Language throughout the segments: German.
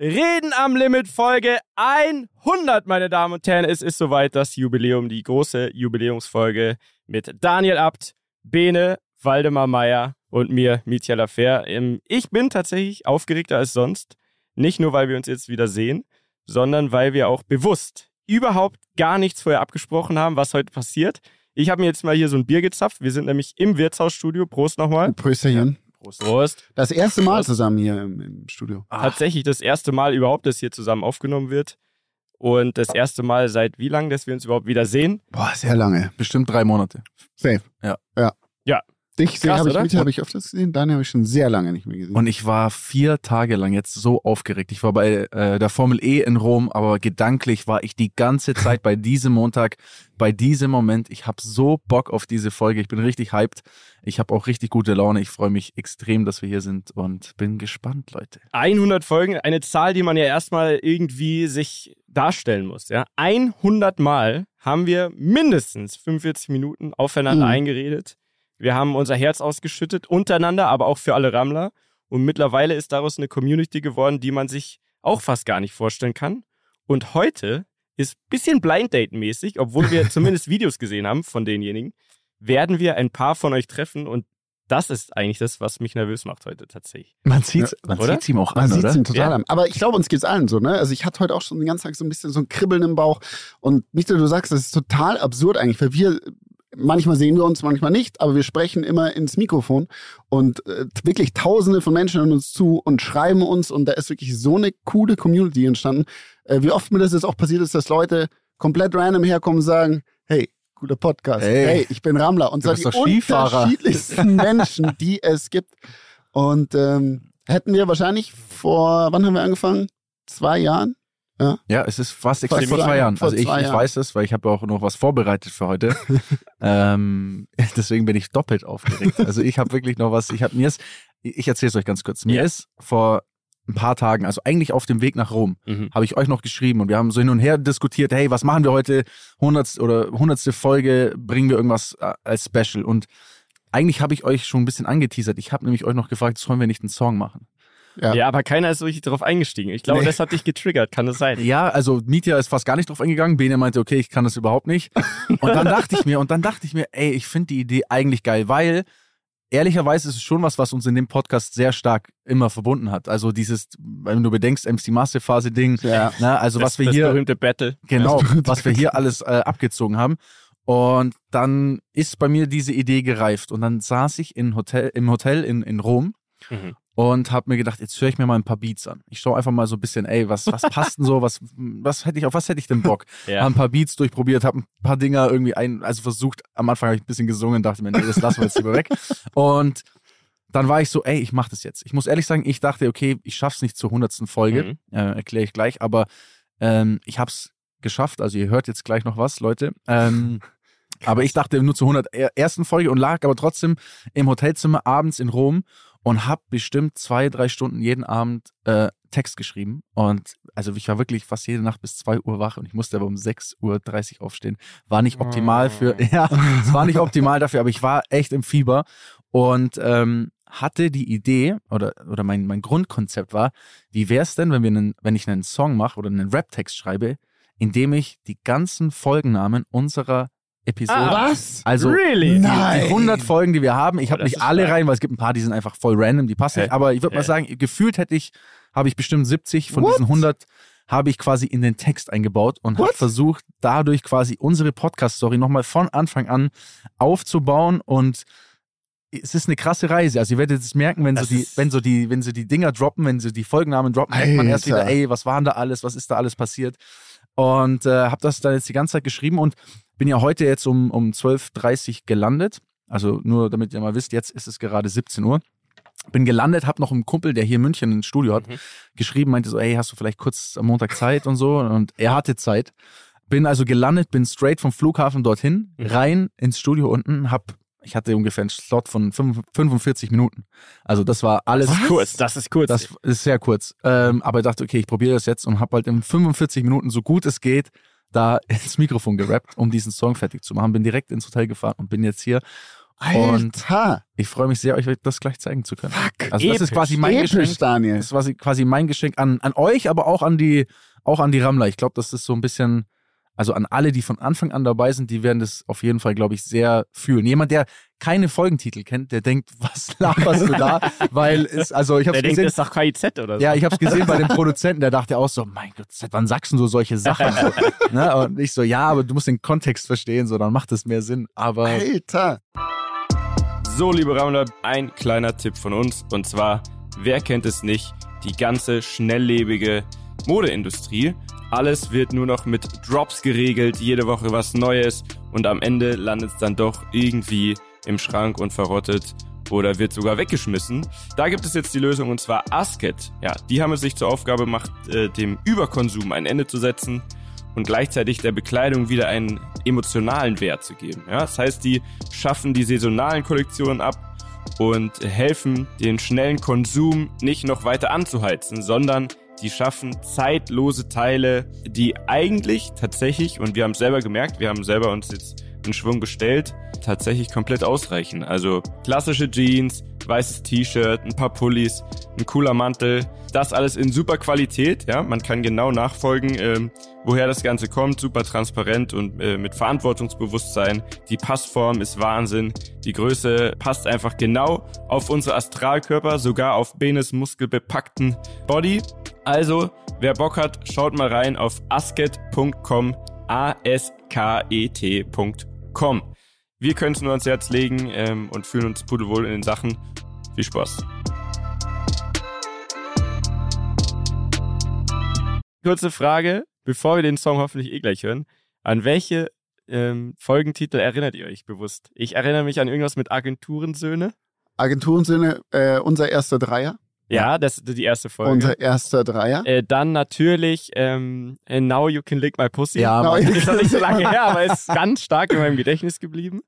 Reden am Limit Folge 100, meine Damen und Herren. Es ist soweit das Jubiläum, die große Jubiläumsfolge mit Daniel Abt, Bene, Waldemar Meyer und mir, Mitya Lafer. Ähm, ich bin tatsächlich aufgeregter als sonst. Nicht nur, weil wir uns jetzt wieder sehen, sondern weil wir auch bewusst überhaupt gar nichts vorher abgesprochen haben, was heute passiert. Ich habe mir jetzt mal hier so ein Bier gezapft. Wir sind nämlich im Wirtshausstudio. Prost nochmal. Prösterchen. Prost. Prost. Das erste Mal zusammen hier im, im Studio. Ah. Tatsächlich das erste Mal überhaupt, dass hier zusammen aufgenommen wird. Und das erste Mal seit wie lang, dass wir uns überhaupt wieder sehen? Boah, sehr lange. Bestimmt drei Monate. Safe. Ja. Ja. Ja. Dich habe ich, mit, hab ich öfters gesehen, Daniel habe ich schon sehr lange nicht mehr gesehen. Und ich war vier Tage lang jetzt so aufgeregt. Ich war bei äh, der Formel E in Rom, aber gedanklich war ich die ganze Zeit bei diesem Montag, bei diesem Moment. Ich habe so Bock auf diese Folge. Ich bin richtig hyped. Ich habe auch richtig gute Laune. Ich freue mich extrem, dass wir hier sind und bin gespannt, Leute. 100 Folgen, eine Zahl, die man ja erstmal irgendwie sich darstellen muss. Ja? 100 Mal haben wir mindestens 45 Minuten aufeinander Mhm. eingeredet. Wir haben unser Herz ausgeschüttet, untereinander, aber auch für alle Rammler. Und mittlerweile ist daraus eine Community geworden, die man sich auch fast gar nicht vorstellen kann. Und heute ist ein bisschen Blind Date-mäßig, obwohl wir zumindest Videos gesehen haben von denjenigen, werden wir ein paar von euch treffen und das ist eigentlich das, was mich nervös macht heute tatsächlich. Man sieht's, man oder? sieht's ihm auch Man an, sieht oder? ihn total Ja. an. Aber ich glaube, uns geht's allen so, ne? Also ich hatte heute auch schon den ganzen Tag so ein bisschen so ein Kribbeln im Bauch. Und Michael, du sagst, das ist total absurd eigentlich, weil wir, manchmal sehen wir uns, manchmal nicht, aber wir sprechen immer ins Mikrofon und äh, wirklich tausende von Menschen hören uns zu und schreiben uns und da ist wirklich so eine coole Community entstanden. Äh, wie oft mir das jetzt auch passiert ist, dass Leute komplett random herkommen und sagen, hey, guter Podcast, Hey. hey, ich bin Rammler und bist die unterschiedlichsten Menschen, die es gibt. Und ähm, hätten wir wahrscheinlich vor, wann haben wir angefangen? Zwei Jahren? Ja, es ist fast exakt Fast vor zwei- zwei Jahren. vor Also ich, zwei ich Jahren. weiß es, weil ich habe auch noch was vorbereitet für heute. ähm, deswegen bin ich doppelt aufgeregt. Also ich habe wirklich noch was. Ich habe mir ist, ich erzähle es euch ganz kurz. Mir Ja. ist vor ein paar Tagen, also eigentlich auf dem Weg nach Rom, Mhm. habe ich euch noch geschrieben und wir haben so hin und her diskutiert, hey, was machen wir heute? 100 oder 100. Folge, bringen wir irgendwas äh, als Special und eigentlich habe ich euch schon ein bisschen angeteasert. Ich habe nämlich euch noch gefragt, sollen wir nicht einen Song machen? Ja. Ja, aber keiner ist so richtig darauf eingestiegen. Ich glaube, Nee. das hat dich getriggert, kann das sein? Ja, also Mietja ist fast gar nicht drauf eingegangen. Bene meinte, okay, ich kann das überhaupt nicht. Und dann dachte ich mir, und dann dachte ich mir, ey, ich finde die Idee eigentlich geil, weil ehrlicherweise ist es schon was, was uns in dem Podcast sehr stark immer verbunden hat. Also dieses, wenn du bedenkst, MC Massive Phase Ding, Ja. ne, also das, was wir das hier, berühmte Battle. genau, was wir hier alles äh, abgezogen haben. Und dann ist bei mir diese Idee gereift. Und dann saß ich in Hotel, im Hotel in, in Rom Mhm. Und habe mir gedacht, jetzt höre ich mir mal ein paar Beats an. Ich schaue einfach mal so ein bisschen, ey, was, was passt denn so, was, was hätte ich, auf was hätte ich denn Bock? Ja. Habe ein paar Beats durchprobiert, habe ein paar Dinger irgendwie ein, also versucht, am Anfang habe ich ein bisschen gesungen, dachte mir, nee, das lassen wir jetzt lieber weg. Und dann war ich so, ey, ich mache das jetzt. Ich muss ehrlich sagen, ich dachte, okay, ich schaff's nicht zur hundertsten Folge, Mhm. äh, erkläre ich gleich, aber ähm, ich hab's geschafft, also ihr hört jetzt gleich noch was, Leute. Ähm, aber ich dachte nur zur 101. Folge und lag aber trotzdem im Hotelzimmer abends in Rom und habe bestimmt zwei, drei Stunden jeden Abend äh, Text geschrieben. Und also ich war wirklich fast jede Nacht bis 2 Uhr wach und ich musste aber um 6.30 Uhr aufstehen. War nicht optimal für, ja, es war nicht optimal dafür, aber ich war echt im Fieber und ähm, hatte die Idee oder, oder mein, mein Grundkonzept war, wie wäre es denn, wenn, wir einen, wenn ich einen Song mache oder einen Rap-Text schreibe, indem ich die ganzen Folgennamen unserer Episode Ah, Was? also really? Nein. die 100 Folgen, die wir haben, ich habe nicht alle rein, weil es gibt ein paar, die sind einfach voll random, die passen Hä? nicht. Aber ich würde mal Hä? sagen, gefühlt hätte ich, habe ich bestimmt 70 von What? diesen 100 habe ich quasi in den Text eingebaut und habe versucht, dadurch quasi unsere Podcast-Story nochmal von Anfang an aufzubauen und es ist eine krasse Reise. Also ihr werdet es merken, wenn so Das die, ist- wenn so die, wenn so die Dinger droppen, wenn so die Folgennamen droppen, merkt man erst wieder, ey, was waren da alles, was ist da alles passiert? Und äh, habe das dann jetzt die ganze Zeit geschrieben und bin ja heute jetzt um, um 12.30 Uhr gelandet. Also nur damit ihr mal wisst, jetzt ist es gerade 17 Uhr. Bin gelandet, habe noch einen Kumpel, der hier in München ein Studio hat, Mhm. geschrieben, meinte so, ey, hast du vielleicht kurz am Montag Zeit und so? Und er hatte Zeit. Bin also gelandet, bin straight vom Flughafen dorthin, Mhm. rein ins Studio unten, hab, ich hatte ungefähr einen Slot von fünf- 45 Minuten. Also das war alles Das ist kurz, das ist kurz. das ist sehr kurz. Ähm, aber ich dachte, okay, ich probiere das jetzt und habe halt in 45 Minuten, so gut es geht, da ins Mikrofon gerappt, um diesen Song fertig zu machen. Bin direkt ins Hotel gefahren und bin jetzt hier. Alter. Ich freue mich sehr, euch das gleich zeigen zu können. Fuck. Also das ist Episch. quasi mein Episch, Geschenk. Daniel. Das ist quasi, quasi mein Geschenk an, an euch, aber auch an die, auch an die Rammler. Ich glaube, das ist so ein bisschen, also an alle, die von Anfang an dabei sind, die werden das auf jeden Fall, glaube ich, sehr fühlen. Jemand, der keine Folgentitel kennt, der denkt, was laberst du da? Weil es, also ich habe Der es denkt, gesehen. das ist doch KIZ oder so. Ja, ich habe es gesehen bei dem Produzenten, der dachte auch so, mein Gott, seit wann sagst du so solche Sachen? So, ne? Und ich so, ja, aber du musst den Kontext verstehen, so, dann macht es mehr Sinn. Aber Alter. So, liebe Rammler, ein kleiner Tipp von uns. Und zwar, wer kennt es nicht, die ganze schnelllebige Modeindustrie. Alles wird nur noch mit Drops geregelt, jede Woche was Neues und am Ende landet es dann doch irgendwie im Schrank und verrottet oder wird sogar weggeschmissen. Da gibt es jetzt die Lösung und zwar Asket. Ja, die haben es sich zur Aufgabe gemacht, äh, dem Überkonsum ein Ende zu setzen und gleichzeitig der Bekleidung wieder einen emotionalen Wert zu geben. Ja, das heißt, die schaffen die saisonalen Kollektionen ab und helfen, den schnellen Konsum nicht noch weiter anzuheizen, sondern die schaffen zeitlose Teile, die eigentlich tatsächlich, und wir haben es selber gemerkt, wir haben selber uns jetzt in Schwung gestellt, tatsächlich komplett ausreichen. Also klassische Jeans, weißes T-Shirt, ein paar Pullis, ein cooler Mantel, das alles in super Qualität, ja, man kann genau nachfolgen, ähm, woher das Ganze kommt, super transparent und äh, mit Verantwortungsbewusstsein. Die Passform ist Wahnsinn, die Größe passt einfach genau auf unsere Astralkörper, sogar auf Benes muskelbepackten Body. Also, wer Bock hat, schaut mal rein auf asket.com, A-S-K-E-T.com. Wir können es nur ans Herz legen ähm, und fühlen uns pudelwohl in den Sachen. Viel Spaß. Kurze Frage, bevor wir den Song hoffentlich eh gleich hören. An welche ähm, Folgentitel erinnert ihr euch bewusst? Ich erinnere mich an irgendwas mit Agenturensöhne. Agenturensöhne, äh, unser erster Dreier. Ja, das ist die erste Folge. Unser erster Dreier. Äh, dann natürlich ähm, And Now You Can Lick My Pussy. ja. Mann. Ist noch nicht so lange her, aber ist ganz stark in meinem Gedächtnis geblieben.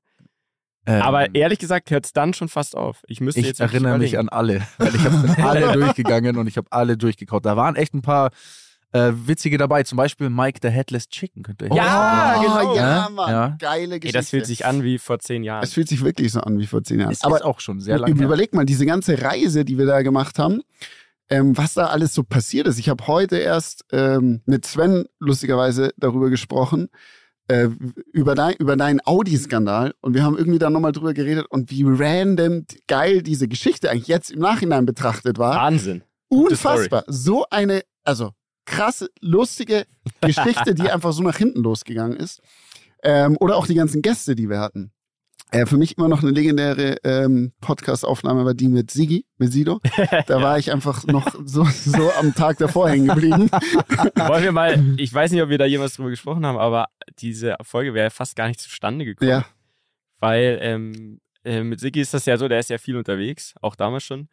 Ähm, Aber ehrlich gesagt hört es dann schon fast auf. Ich müsste ich jetzt erinnere mich an alle, weil ich habe alle durchgegangen und ich habe alle durchgekaut. Da waren echt ein paar äh, witzige dabei, zum Beispiel Mike the Headless Chicken, könnt ihr Ja, oh, genau. Ja, Ja, Mann. ja. Geile Ey, Geschichte. das fühlt sich an wie vor zehn Jahren. Es fühlt sich wirklich so an wie vor zehn Jahren. Ist Aber aber auch schon sehr lange. her. überleg mal, diese ganze Reise, die wir da gemacht haben, ähm, was da alles so passiert ist. Ich habe heute erst ähm, mit Sven lustigerweise darüber gesprochen, äh, über, dein, über deinen Audi-Skandal. Und wir haben irgendwie da nochmal drüber geredet und wie random geil diese Geschichte eigentlich jetzt im Nachhinein betrachtet war. Wahnsinn. Unfassbar. So eine, also krasse, lustige Geschichte, die einfach so nach hinten losgegangen ist. Ähm, oder auch die ganzen Gäste, die wir hatten. Äh, für mich immer noch eine legendäre ähm, Podcast-Aufnahme war die mit Sigi, mit Sido. Da war ich einfach noch so, so am Tag davor hängen geblieben. Wollen wir mal, ich weiß nicht, ob wir da jemals drüber gesprochen haben, aber diese Folge wäre fast gar nicht zustande gekommen. Ja. Weil ähm, äh, mit Siggi ist das ja so, der ist ja viel unterwegs, auch damals schon.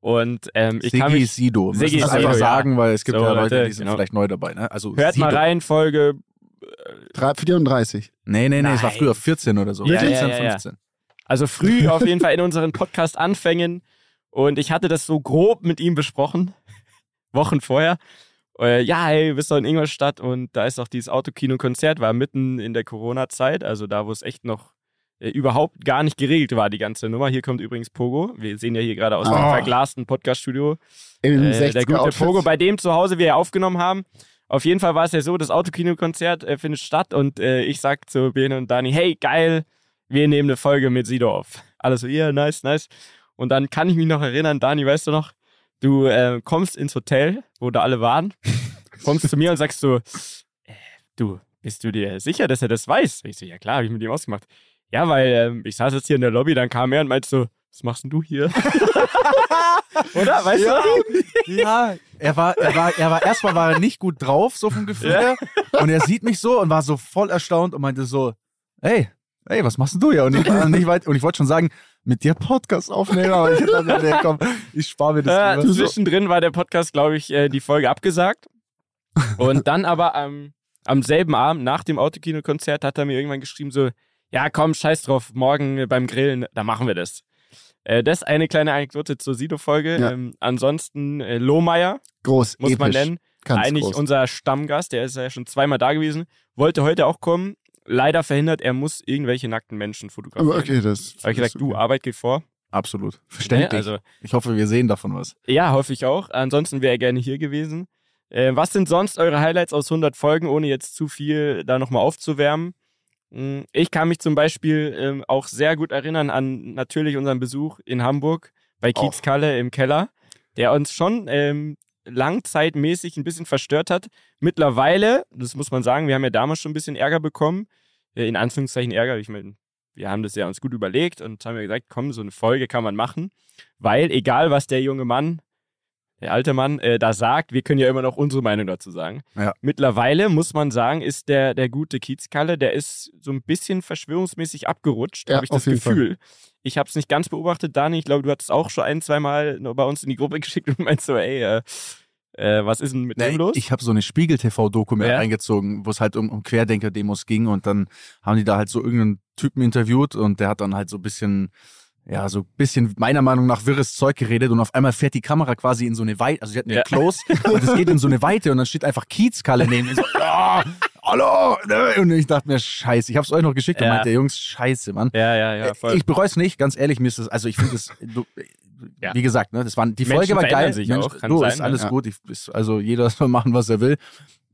Und ähm, ich kann Sigi mich, Sido. Es Sido, einfach ja. sagen, weil es gibt So, ja Leute, Leute, die sind genau. vielleicht neu dabei. Ne? Also hört Sido. mal rein, Folge Drei- 34. Nee, nee, nee, es war Nein. früher 14 oder so. Ja, 14, ja, ja, ja. 15. Also früh auf jeden Fall in unseren Podcast anfängen. Und ich hatte das so grob mit ihm besprochen, Wochen vorher. Äh, ja, hey, du bist doch in Ingolstadt und da ist doch dieses Autokino-Konzert, war mitten in der Corona-Zeit, also da, wo es echt noch äh, überhaupt gar nicht geregelt war, die ganze Nummer. Hier kommt übrigens Pogo. Wir sehen ja hier gerade aus dem Ah. verglasten Podcast-Studio äh, 60er der gute Outfit. Pogo, bei dem zu Hause wir ja aufgenommen haben. Auf jeden Fall war es ja so, das Autokino-Konzert äh, findet statt und äh, ich sag zu Bene und Dani, hey, geil, wir nehmen eine Folge mit Sido auf. Alles so, ja, yeah, nice, nice. Und dann kann ich mich noch erinnern, Dani, weißt du noch, du äh, kommst ins Hotel, wo da alle waren, kommst zu mir und sagst so, äh, du, bist du dir sicher, dass er das weiß? Ich so, ja klar, habe ich mit ihm ausgemacht. Ja, weil ähm, ich saß jetzt hier in der Lobby, dann kam er und meinte so, was machst denn du hier? Oder? Weißt Ja. du? Ja, er war, er war, er war, erstmal war er nicht gut drauf, so vom Gefühl her. Und er sieht mich so und war so voll erstaunt und meinte so, hey, hey, was machst denn du hier? Und ich, ich, weit- und ich wollte schon sagen, mit dir Podcast aufnehmen, aber ich dachte, nee, komm, ich spare mir das lieber. zwischendrin war der Podcast, glaube ich, äh, die Folge abgesagt. Und dann aber am, am selben Abend nach dem Autokino-Konzert hat er mir irgendwann geschrieben so, ja komm, scheiß drauf, morgen äh, beim Grillen, da machen wir das. Äh, das ist eine kleine Anekdote zur Sido-Folge. Ja. Ähm, ansonsten äh, Lohmeier, Groß, muss episch. man nennen. Ganz Eigentlich groß. unser Stammgast, der ist ja schon zweimal da gewesen, wollte heute auch kommen, leider verhindert, er muss irgendwelche nackten Menschen fotografieren. Aber okay, das. Habe ich gesagt, das du, Arbeit geht vor. Absolut. Verständlich. Ne? Also, ich hoffe, wir sehen davon was. ja, hoffe ich auch. Ansonsten wäre er gerne hier gewesen. Äh, was sind sonst eure Highlights aus 100 Folgen, ohne jetzt zu viel da nochmal aufzuwärmen? Hm, Ich kann mich zum Beispiel ähm, auch sehr gut erinnern an natürlich unseren Besuch in Hamburg bei Auch. Kiezkalle im Keller, der uns schon ähm, langzeitmäßig ein bisschen verstört hat. Mittlerweile, das muss man sagen, wir haben ja damals schon ein bisschen Ärger bekommen. Äh, in Anführungszeichen Ärger. Ich meine, wir haben das ja uns gut überlegt und haben ja gesagt, komm, so eine Folge kann man machen. Weil egal, was der junge Mann, der alte Mann, äh, da sagt, wir können ja immer noch unsere Meinung dazu sagen. Ja. Mittlerweile muss man sagen, ist der, der gute Kiezkalle, der ist so ein bisschen verschwörungsmäßig abgerutscht, Ja, habe ich das jeden Fall. Gefühl. Ich habe es nicht ganz beobachtet, Dani. Ich glaube, du hattest auch schon ein, zwei Mal bei uns in die Gruppe geschickt und meinst so, ey, äh, äh, was ist denn mit dem los? Ich habe so eine Spiegel-TV-Doku Ja. reingezogen, wo es halt um, um Querdenker-Demos ging und dann haben die da halt so irgendeinen Typen interviewt und der hat dann halt so ein bisschen, ja, so ein bisschen meiner Meinung nach wirres Zeug geredet und auf einmal fährt die Kamera quasi in so eine Weite, also sie hatten Ja. ja Close und es geht in so eine Weite und dann steht einfach Kiezkalle neben ihm so, ja, hallo, ne? und ich dachte mir, scheiße, ich hab's euch noch geschickt und Ja. meinte, Jungs, scheiße, Mann. ja, ja, ja, voll. Ich bereue es nicht, ganz ehrlich, mir ist das, also ich finde es, du- Ja. wie gesagt, ne, das waren, die Menschen Folge war geil. sich Mensch, auch, kann du, sein, ist ne? alles gut. Ich, ist, also jeder soll machen, was er will.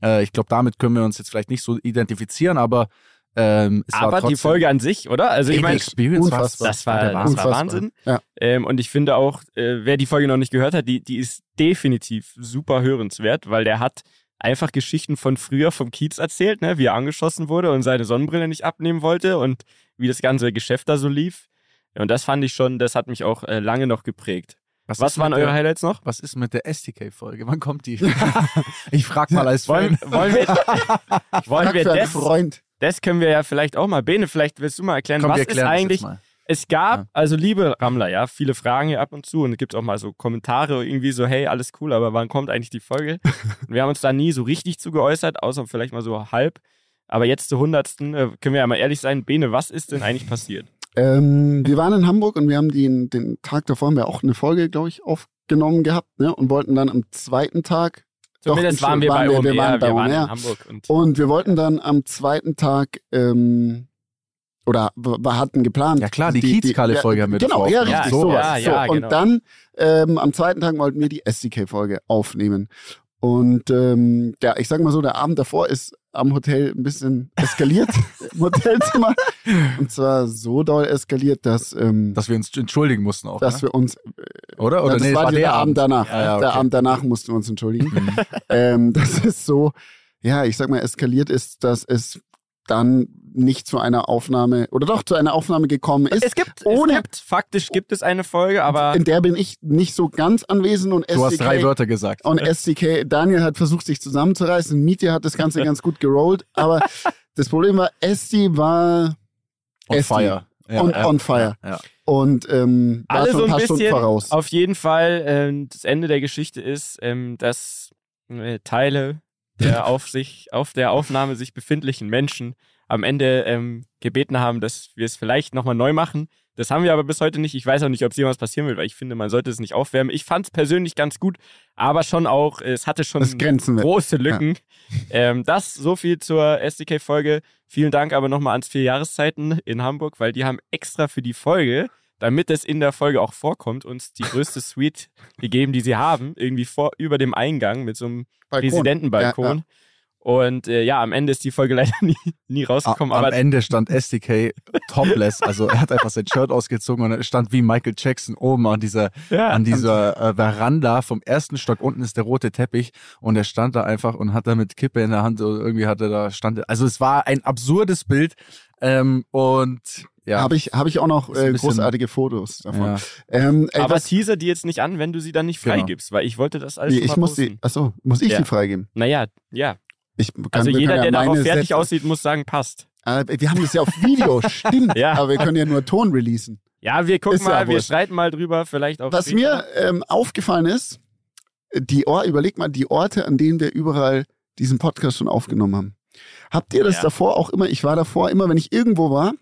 Äh, ich glaube, damit können wir uns jetzt vielleicht nicht so identifizieren, aber ähm, Aber die Folge an sich, oder? Also ich meine, das war, das war. Wahnsinn. Ja. Ähm, und ich finde auch, äh, wer die Folge noch nicht gehört hat, die, die ist definitiv super hörenswert, weil der hat einfach Geschichten von früher vom Kiez erzählt, ne, wie er angeschossen wurde und seine Sonnenbrille nicht abnehmen wollte und wie das ganze Geschäft da so lief. Und das fand ich schon, das hat mich auch äh, lange noch geprägt. Was, Was waren eure der, Highlights noch? Was ist mit der STK-Folge? Wann kommt die? ich frag mal als Wollen, Fan. wollen wir, wollen wir das, Freund. Das können wir ja vielleicht auch mal, Bene, vielleicht willst du mal erklären, Komm, was ist eigentlich. Es gab, Ja. also liebe Rammler, ja, viele Fragen hier ab und zu und es gibt auch mal so Kommentare irgendwie so, hey, alles cool, aber wann kommt eigentlich die Folge? und wir haben uns da nie so richtig zu geäußert, außer vielleicht mal so halb. Aber jetzt zur hundertsten äh, können wir ja mal ehrlich sein, Bene, was ist denn eigentlich passiert? Ähm, wir waren in Hamburg und wir haben den, den Tag davor haben wir auch eine Folge, glaube ich, aufgenommen gehabt, ne? Und wollten dann am zweiten Tag Zumindest Doch, waren wir waren bei wir- wir OMR, waren bei wir waren OMR. in Hamburg. Und und wir wollten dann am zweiten Tag ähm, oder wir hatten geplant. Ja klar, die Kiezkalle-Folge haben wir Genau, ja, aufgenommen. richtig, Ja, sowas. ja, so, ja, und genau. dann ähm, am zweiten Tag wollten wir die SDK-Folge aufnehmen. Und ähm, ja, ich sag mal so, der Abend davor ist am Hotel ein bisschen eskaliert im Hotelzimmer. Und zwar so doll eskaliert, dass, ähm, Dass wir uns entschuldigen mussten auch, dass ne? wir uns oder? ja, Oder das nee, war es der, Abend danach. Ja, ja, Der okay. Abend danach mussten wir uns entschuldigen. Mhm. ähm, das ist so, ja, ich sag mal, eskaliert ist, dass es dann nicht zu einer Aufnahme oder doch zu einer Aufnahme gekommen ist. es gibt, ohne- es gibt, faktisch gibt es eine Folge, aber in der bin ich nicht so ganz anwesend und Du hast drei SDK, Wörter gesagt. und SDK, Daniel hat versucht, sich zusammenzureißen. Mietje hat das Ganze ganz gut gerollt, aber das Problem war, SD war On SD. fire. Ja, on, ja. on fire. Ja. Und ähm, war alle schon so ein paar Stunden bisschen. voraus. Auf jeden Fall, ähm, das Ende der Geschichte ist, ähm, dass äh, Teile der auf sich, auf der Aufnahme sich befindlichen Menschen am Ende ähm, gebeten haben, dass wir es vielleicht nochmal neu machen. Das haben wir aber bis heute nicht. Ich weiß auch nicht, ob es jemals passieren wird, weil ich finde, man sollte es nicht aufwärmen. Ich fand es persönlich ganz gut, aber schon auch, es hatte schon große Lücken. Ähm, das so viel zur SDK-Folge. Vielen Dank aber nochmal ans vier Jahreszeiten in Hamburg, weil die haben extra für die Folge, damit es in der Folge auch vorkommt, uns die größte Suite gegeben, die sie haben, irgendwie vor über dem Eingang mit so einem Balkon. Präsidentenbalkon. Ja, Und äh, ja, am Ende ist die Folge leider nie, nie rausgekommen. Am aber Ende stand SDK topless, also er hat einfach sein Shirt ausgezogen und er stand wie Michael Jackson oben an dieser, ja, an dieser äh, Veranda vom ersten Stock. Unten ist der rote Teppich und er stand da einfach und hat da mit Kippe in der Hand und irgendwie hatte da stand. Also es war ein absurdes Bild ähm, und ja. Habe ich, hab ich auch noch äh, großartige Fotos davon. ja. Ähm, ey, aber was, teaser die jetzt nicht an, wenn du sie dann nicht Genau. freigibst, weil ich wollte das alles mal ich muss die, posten. achso, muss ich Ja. die freigeben? Naja, ja. Ich kann, Also wir jeder, ja der darauf fertig Sätze- aussieht, muss sagen, passt. Ah, wir haben das ja auf Video, stimmt. Ja. Aber wir können ja nur Ton releasen. Ja, wir gucken Ist ja mal, wir wurscht. streiten mal drüber, vielleicht auch. Was später. mir ähm, aufgefallen ist, die Or überleg mal, die Orte, an denen wir überall diesen Podcast schon aufgenommen haben. Habt ihr das Ja. davor auch immer? Ich war davor immer, wenn ich irgendwo war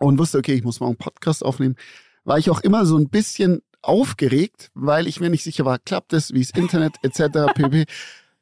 und wusste, okay, ich muss mal einen Podcast aufnehmen, war ich auch immer so ein bisschen aufgeregt, weil ich mir nicht sicher war, klappt das, wie das Internet etc. pp.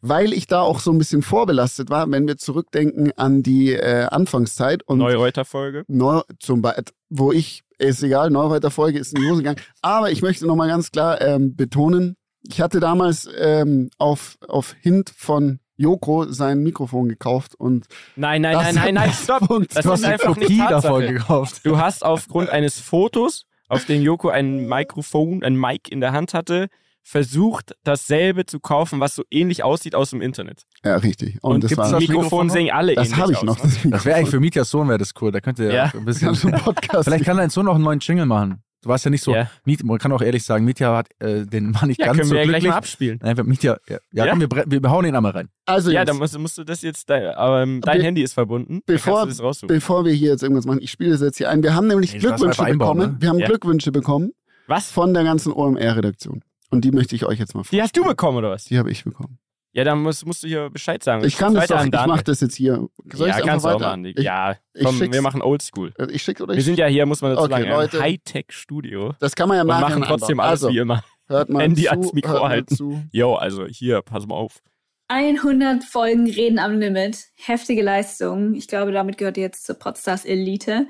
Weil ich da auch so ein bisschen vorbelastet war, wenn wir zurückdenken an die äh, Anfangszeit und Neureuter-Folge. Neu, zum Beispiel, wo ich, ist egal, Neureuter Folge ist in die Hose gegangen. Aber ich möchte nochmal ganz klar ähm, betonen, ich hatte damals ähm, auf, auf Hint von Joko sein Mikrofon gekauft und Nein, nein, nein, nein, nein, stopp. Das Du hast ist einfach Kopie davon Tatsache. gekauft. Du hast aufgrund eines Fotos, auf dem Joko ein Mikrofon, ein Mic in der Hand hatte, versucht, dasselbe zu kaufen, was so ähnlich aussieht aus dem Internet. ja, richtig. Und, Und, das gibt's war das Mikrofon sehen alle das habe ich aus, noch. ne? Das, Mikrofon. Das wäre eigentlich für Mietjas Sohn wäre das cool. Da könnte er Ja. ein bisschen. so Podcast. Vielleicht kann dein Sohn noch einen neuen Jingle machen. Du warst ja nicht so. Ja. Miet, man kann auch ehrlich sagen, Mietja hat äh, den war nicht Ja, ganz können so wir ja gleich glücklich. mal abspielen. Nein, Mietja, ja, ja, Ja? komm, wir, wir hauen ihn einmal rein. also Ja, jetzt, dann musst, musst du das jetzt, dein, ähm, dein Be- Handy ist verbunden. bevor- kannst du das raussuchen. bevor wir hier jetzt irgendwas machen, ich spiele das jetzt hier ein. Wir haben nämlich Nee, Glückwünsche bekommen. ne? Wir haben Ja. Glückwünsche bekommen Was? von der ganzen OMR-Redaktion. Und die möchte ich euch jetzt mal Die vorstellen. hast du bekommen, oder was? Die habe ich bekommen. Ja, dann musst, musst du hier Bescheid sagen. Ich kann das Weiter doch, ich mache das jetzt hier. Soll ja, ich's kannst du einfach auch weiter? machen. Ich, ja, ich komm, wir machen Oldschool. äh, ich schick's oder Wir ich sind ja hier, muss man dazu Okay, sagen, Leute. ein Hightech-Studio. Das kann man ja Und nachher machen trotzdem einbauen. alles also, wie immer. Hört mal Handy zu, ans Mikro halten. Zu. Jo, also hier, pass mal auf. 100 Folgen Reden am Limit. Heftige Leistung. Ich glaube, damit gehört ihr jetzt zur Podstars Elite.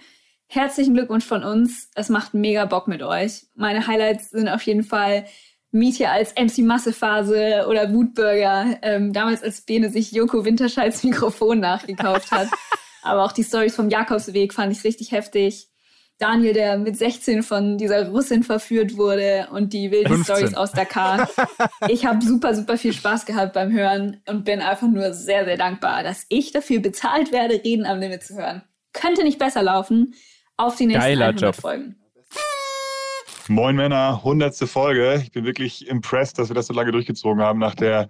Herzlichen Glückwunsch von uns. Es macht mega Bock mit euch. Meine Highlights sind auf jeden Fall Mietje als MC Massephase oder Wutburger. Ähm, damals, als Bene sich Joko Winterscheids Mikrofon nachgekauft hat. Aber auch die Stories vom Jakobsweg fand ich richtig heftig. Daniel, der mit 16 von dieser Russin verführt wurde und die wilden 15. Stories aus Dakar. Ich habe super, super viel Spaß gehabt beim Hören und bin einfach nur sehr, sehr dankbar, dass ich dafür bezahlt werde, Reden am Limit zu hören. Könnte nicht besser laufen. Auf die nächsten Geiler 100 Job. Folgen. Moin Männer, hundertste Folge. Ich bin wirklich impressed, dass wir das so lange durchgezogen haben nach der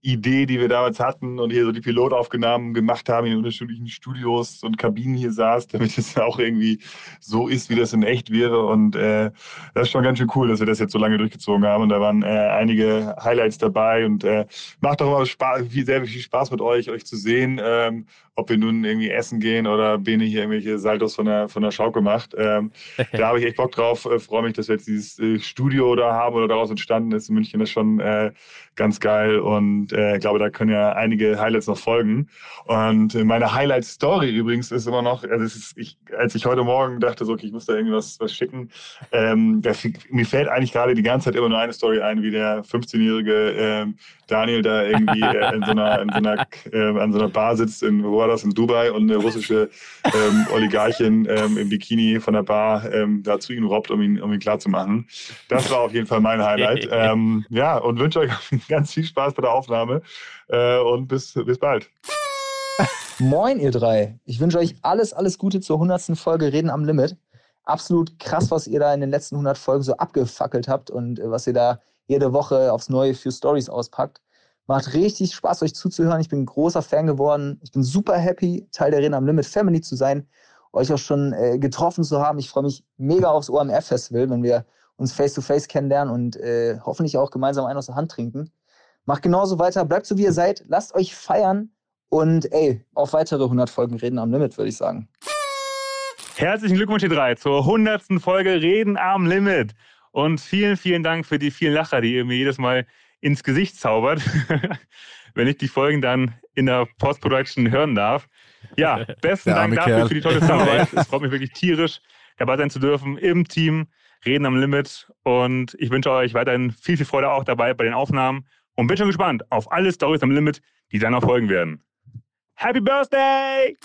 Idee, die wir damals hatten und hier so die Pilotaufnahmen gemacht haben in den unterschiedlichen Studios und Kabinen hier saß, damit es auch irgendwie so ist, wie das in echt wäre. Und äh, das ist schon ganz schön cool, dass wir das jetzt so lange durchgezogen haben. Und da waren äh, einige Highlights dabei und äh, macht doch immer Spaß, viel, sehr viel Spaß mit euch, euch zu sehen. Ähm, ob wir nun irgendwie essen gehen oder Bene hier irgendwelche Saltos von der, von der Schaukel macht. Ähm, da habe ich echt Bock drauf. Äh, Freue mich, dass wir jetzt dieses äh, Studio da haben oder daraus entstanden ist in München. Das ist schon äh, ganz geil und äh, ich glaube, da können ja einige Highlights noch folgen. Und äh, meine Highlight-Story übrigens ist immer noch, also es ist, ich, als ich heute Morgen dachte, so, okay, ich muss da irgendwas was schicken, ähm, da, mir fällt eigentlich gerade die ganze Zeit immer nur eine Story ein, wie der 15-jährige ähm, Daniel da irgendwie äh, in so einer, in so einer, äh, an so einer Bar sitzt, in, wo war das, in Dubai und eine russische ähm, Oligarchin ähm, im Bikini von der Bar ähm, da zu ihm robbt, um ihn, um ihn klarzumachen. Das war auf jeden Fall mein Highlight. ähm, ja, und wünsche euch ganz viel Spaß bei der Aufnahme äh, und bis, bis bald. Moin, ihr drei. Ich wünsche euch alles, alles Gute zur 100. Folge Reden am Limit. Absolut krass, was ihr da in den letzten 100 Folgen so abgefackelt habt und äh, was ihr da jede Woche aufs Neue für Stories auspackt. Macht richtig Spaß, euch zuzuhören. Ich bin ein großer Fan geworden. Ich bin super happy, Teil der Reden am Limit Family zu sein, euch auch schon äh, getroffen zu haben. Ich freue mich mega aufs OMR-Festival, wenn wir uns face-to-face kennenlernen und äh, hoffentlich auch gemeinsam einen aus der Hand trinken. Macht genauso weiter, bleibt so wie ihr seid, lasst euch feiern und ey, auf weitere 100 Folgen Reden am Limit, würde ich sagen. Herzlichen Glückwunsch, ihr drei, zur 100. Folge Reden am Limit. Und vielen, vielen Dank für die vielen Lacher, die ihr mir jedes Mal ins Gesicht zaubert, wenn ich die Folgen dann in der Post-Production hören darf. Ja, besten Dank dafür Kerl. für die tolle Zusammenarbeit. es freut mich wirklich tierisch, dabei sein zu dürfen im Team Reden am Limit. Und ich wünsche euch weiterhin viel, viel Freude auch dabei bei den Aufnahmen und bin schon gespannt auf alle Stories am Limit, die dann noch folgen werden. Happy Birthday!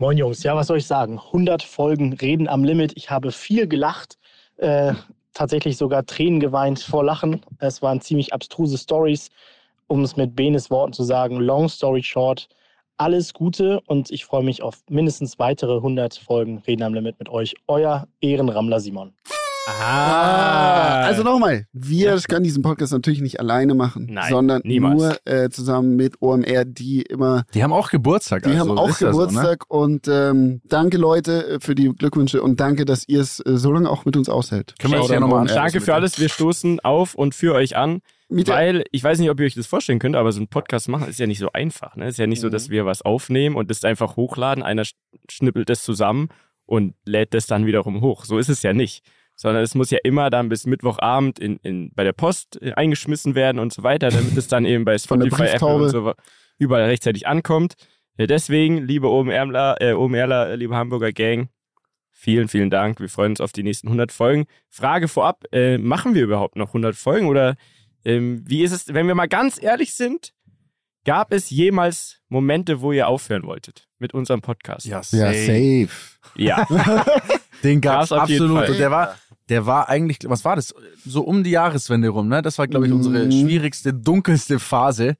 Moin Jungs, ja, was soll ich sagen? 100 Folgen Reden am Limit. Ich habe viel gelacht, äh, tatsächlich sogar Tränen geweint vor Lachen. Es waren ziemlich abstruse Stories, um es mit Benes Worten zu sagen. Long story short, alles Gute und ich freue mich auf mindestens weitere 100 Folgen Reden am Limit mit euch. Euer Ehrenrammler Simon. Ah, also nochmal, wir können diesen Podcast natürlich nicht alleine machen, Nein, sondern niemals. nur äh, zusammen mit OMR, die immer, Die haben auch Geburtstag. die also, haben auch ist ja so, ne? Geburtstag und ähm, danke Leute äh, für die Glückwünsche und danke, dass ihr es äh, so lange auch mit uns aushält. Können wir uns ja nochmal anschauen. Danke für alles. Wir stoßen auf und für euch an. Mit der- Weil, ich weiß nicht, ob ihr euch das vorstellen könnt, aber so ein Podcast machen ist ja nicht so einfach. Ne? Ist ja nicht so, Mhm. dass wir was aufnehmen und das einfach hochladen. Einer sch- schnippelt das zusammen und lädt das dann wiederum hoch. So ist es ja nicht. Sondern es muss ja immer dann bis Mittwochabend in, in, bei der Post äh, eingeschmissen werden und so weiter, damit es dann eben bei Spotify, Apple und so überall rechtzeitig ankommt. Ja, deswegen, liebe OMRler, äh, OMRler, liebe Hamburger Gang, vielen, vielen Dank. Wir freuen uns auf die nächsten 100 Folgen. Frage vorab, äh, machen wir überhaupt noch 100 Folgen oder ähm, wie ist es, wenn wir mal ganz ehrlich sind, gab es jemals Momente, wo ihr aufhören wolltet mit unserem Podcast? Ja, Ja, safe. Ja. Den gab es absolut. Fall. Und der war, der war eigentlich, was war das? So um die Jahreswende rum, ne? Das war, glaube ich, unsere Mhm. schwierigste, dunkelste Phase.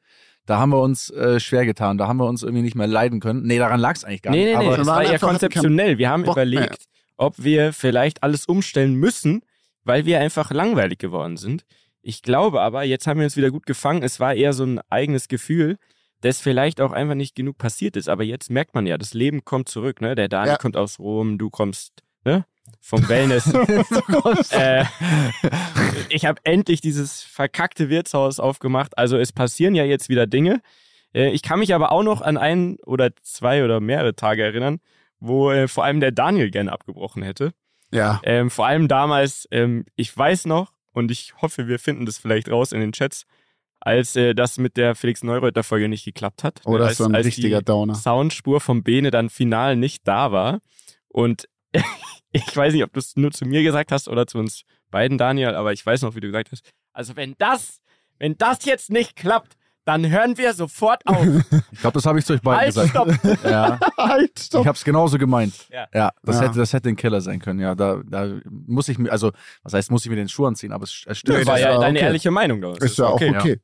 Da haben wir uns äh, schwer getan. Da haben wir uns irgendwie nicht mehr leiden können. Nee, daran lag es eigentlich gar Nee, nee, nicht. nee, wir es waren war keinen konzeptionell. Wir haben Bock mehr. überlegt, ob wir vielleicht alles umstellen müssen, weil wir einfach langweilig geworden sind. Ich glaube aber, jetzt haben wir uns wieder gut gefangen. Es war eher so ein eigenes Gefühl, dass vielleicht auch einfach nicht genug passiert ist. Aber jetzt merkt man ja, das Leben kommt zurück. Ne? Der Daniel Ja. kommt aus Rom, du kommst ne? Vom Wellness. äh, ich habe endlich dieses verkackte Wirtshaus aufgemacht. Also es passieren ja jetzt wieder Dinge. Äh, ich kann mich aber auch noch an ein oder zwei oder mehrere Tage erinnern, wo äh, vor allem der Daniel gerne abgebrochen hätte. Ja. Ähm, vor allem damals, ähm, ich weiß noch, und ich hoffe, wir finden das vielleicht raus in den Chats, als äh, das mit der Felix Neureuter Folge nicht geklappt hat. Oh, das als, so ein als richtiger die Downer. Soundspur vom Bene dann final nicht da war. Und ich weiß nicht, ob du es nur zu mir gesagt hast oder zu uns beiden, Daniel, aber ich weiß noch, wie du gesagt hast. Also wenn das, wenn das jetzt nicht klappt, dann hören wir sofort auf. ich glaube, das habe ich zu euch beiden halt, gesagt. stopp. Ja, Halt, ich stopp. habe es genauso gemeint. Ja. Ja, das, Ja. Hätte, das hätte ein Killer sein können. Ja, da, da muss ich mir, also, was heißt, muss ich mir den Schuh anziehen, aber es, es stimmt. Das war ja deine okay. ehrliche Meinung daraus. Ist ja auch okay, okay.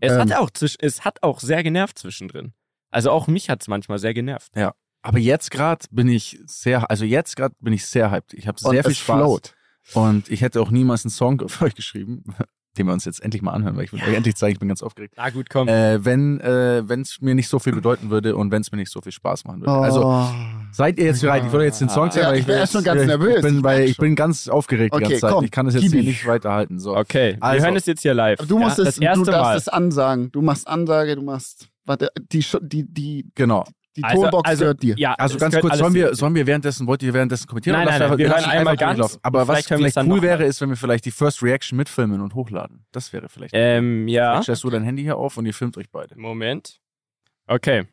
Es, Ähm. hat auch es hat auch sehr genervt zwischendrin. Also auch mich hat es manchmal sehr genervt. Aber jetzt gerade bin ich sehr, also jetzt gerade bin ich sehr hyped. Ich habe Und sehr viel es Spaß. float. Und ich hätte auch niemals einen Song für euch geschrieben, den wir uns jetzt endlich mal anhören, weil ich will euch endlich zeigen, ich bin ganz aufgeregt. Na gut, komm. Äh, wenn äh, es mir nicht so viel bedeuten würde und wenn es mir nicht so viel Spaß machen würde. Also Oh. seid ihr jetzt bereit? Ich würde jetzt den Song zeigen, Ja, weil ich ich, bin erst schon ganz ich nervös. Bin, Ich weil ich bin ganz aufgeregt die Okay, ganze Zeit. komm, ich kann das jetzt hier nicht weiterhalten. So. okay, wir also. hören es jetzt hier live. Du musst ja, es, das erste du darfst Mal. es ansagen. Du machst Ansage, du machst. Warte, die, die, die, Genau. Die Also- Tonbox also- gehört dir. Ja, Also ganz kurz, sollen wir, sollen wir währenddessen, wollt ihr währenddessen kommentieren? Nein, nein, nein, wir lass hören einmal ganz Aber was vielleicht wir cool noch wäre, ist, wenn wir vielleicht die First Reaction mitfilmen und hochladen. Das wäre vielleicht. Ähm, ja. Vielleicht stellst du dein Handy hier auf und ihr filmt euch beide. Moment. Okay,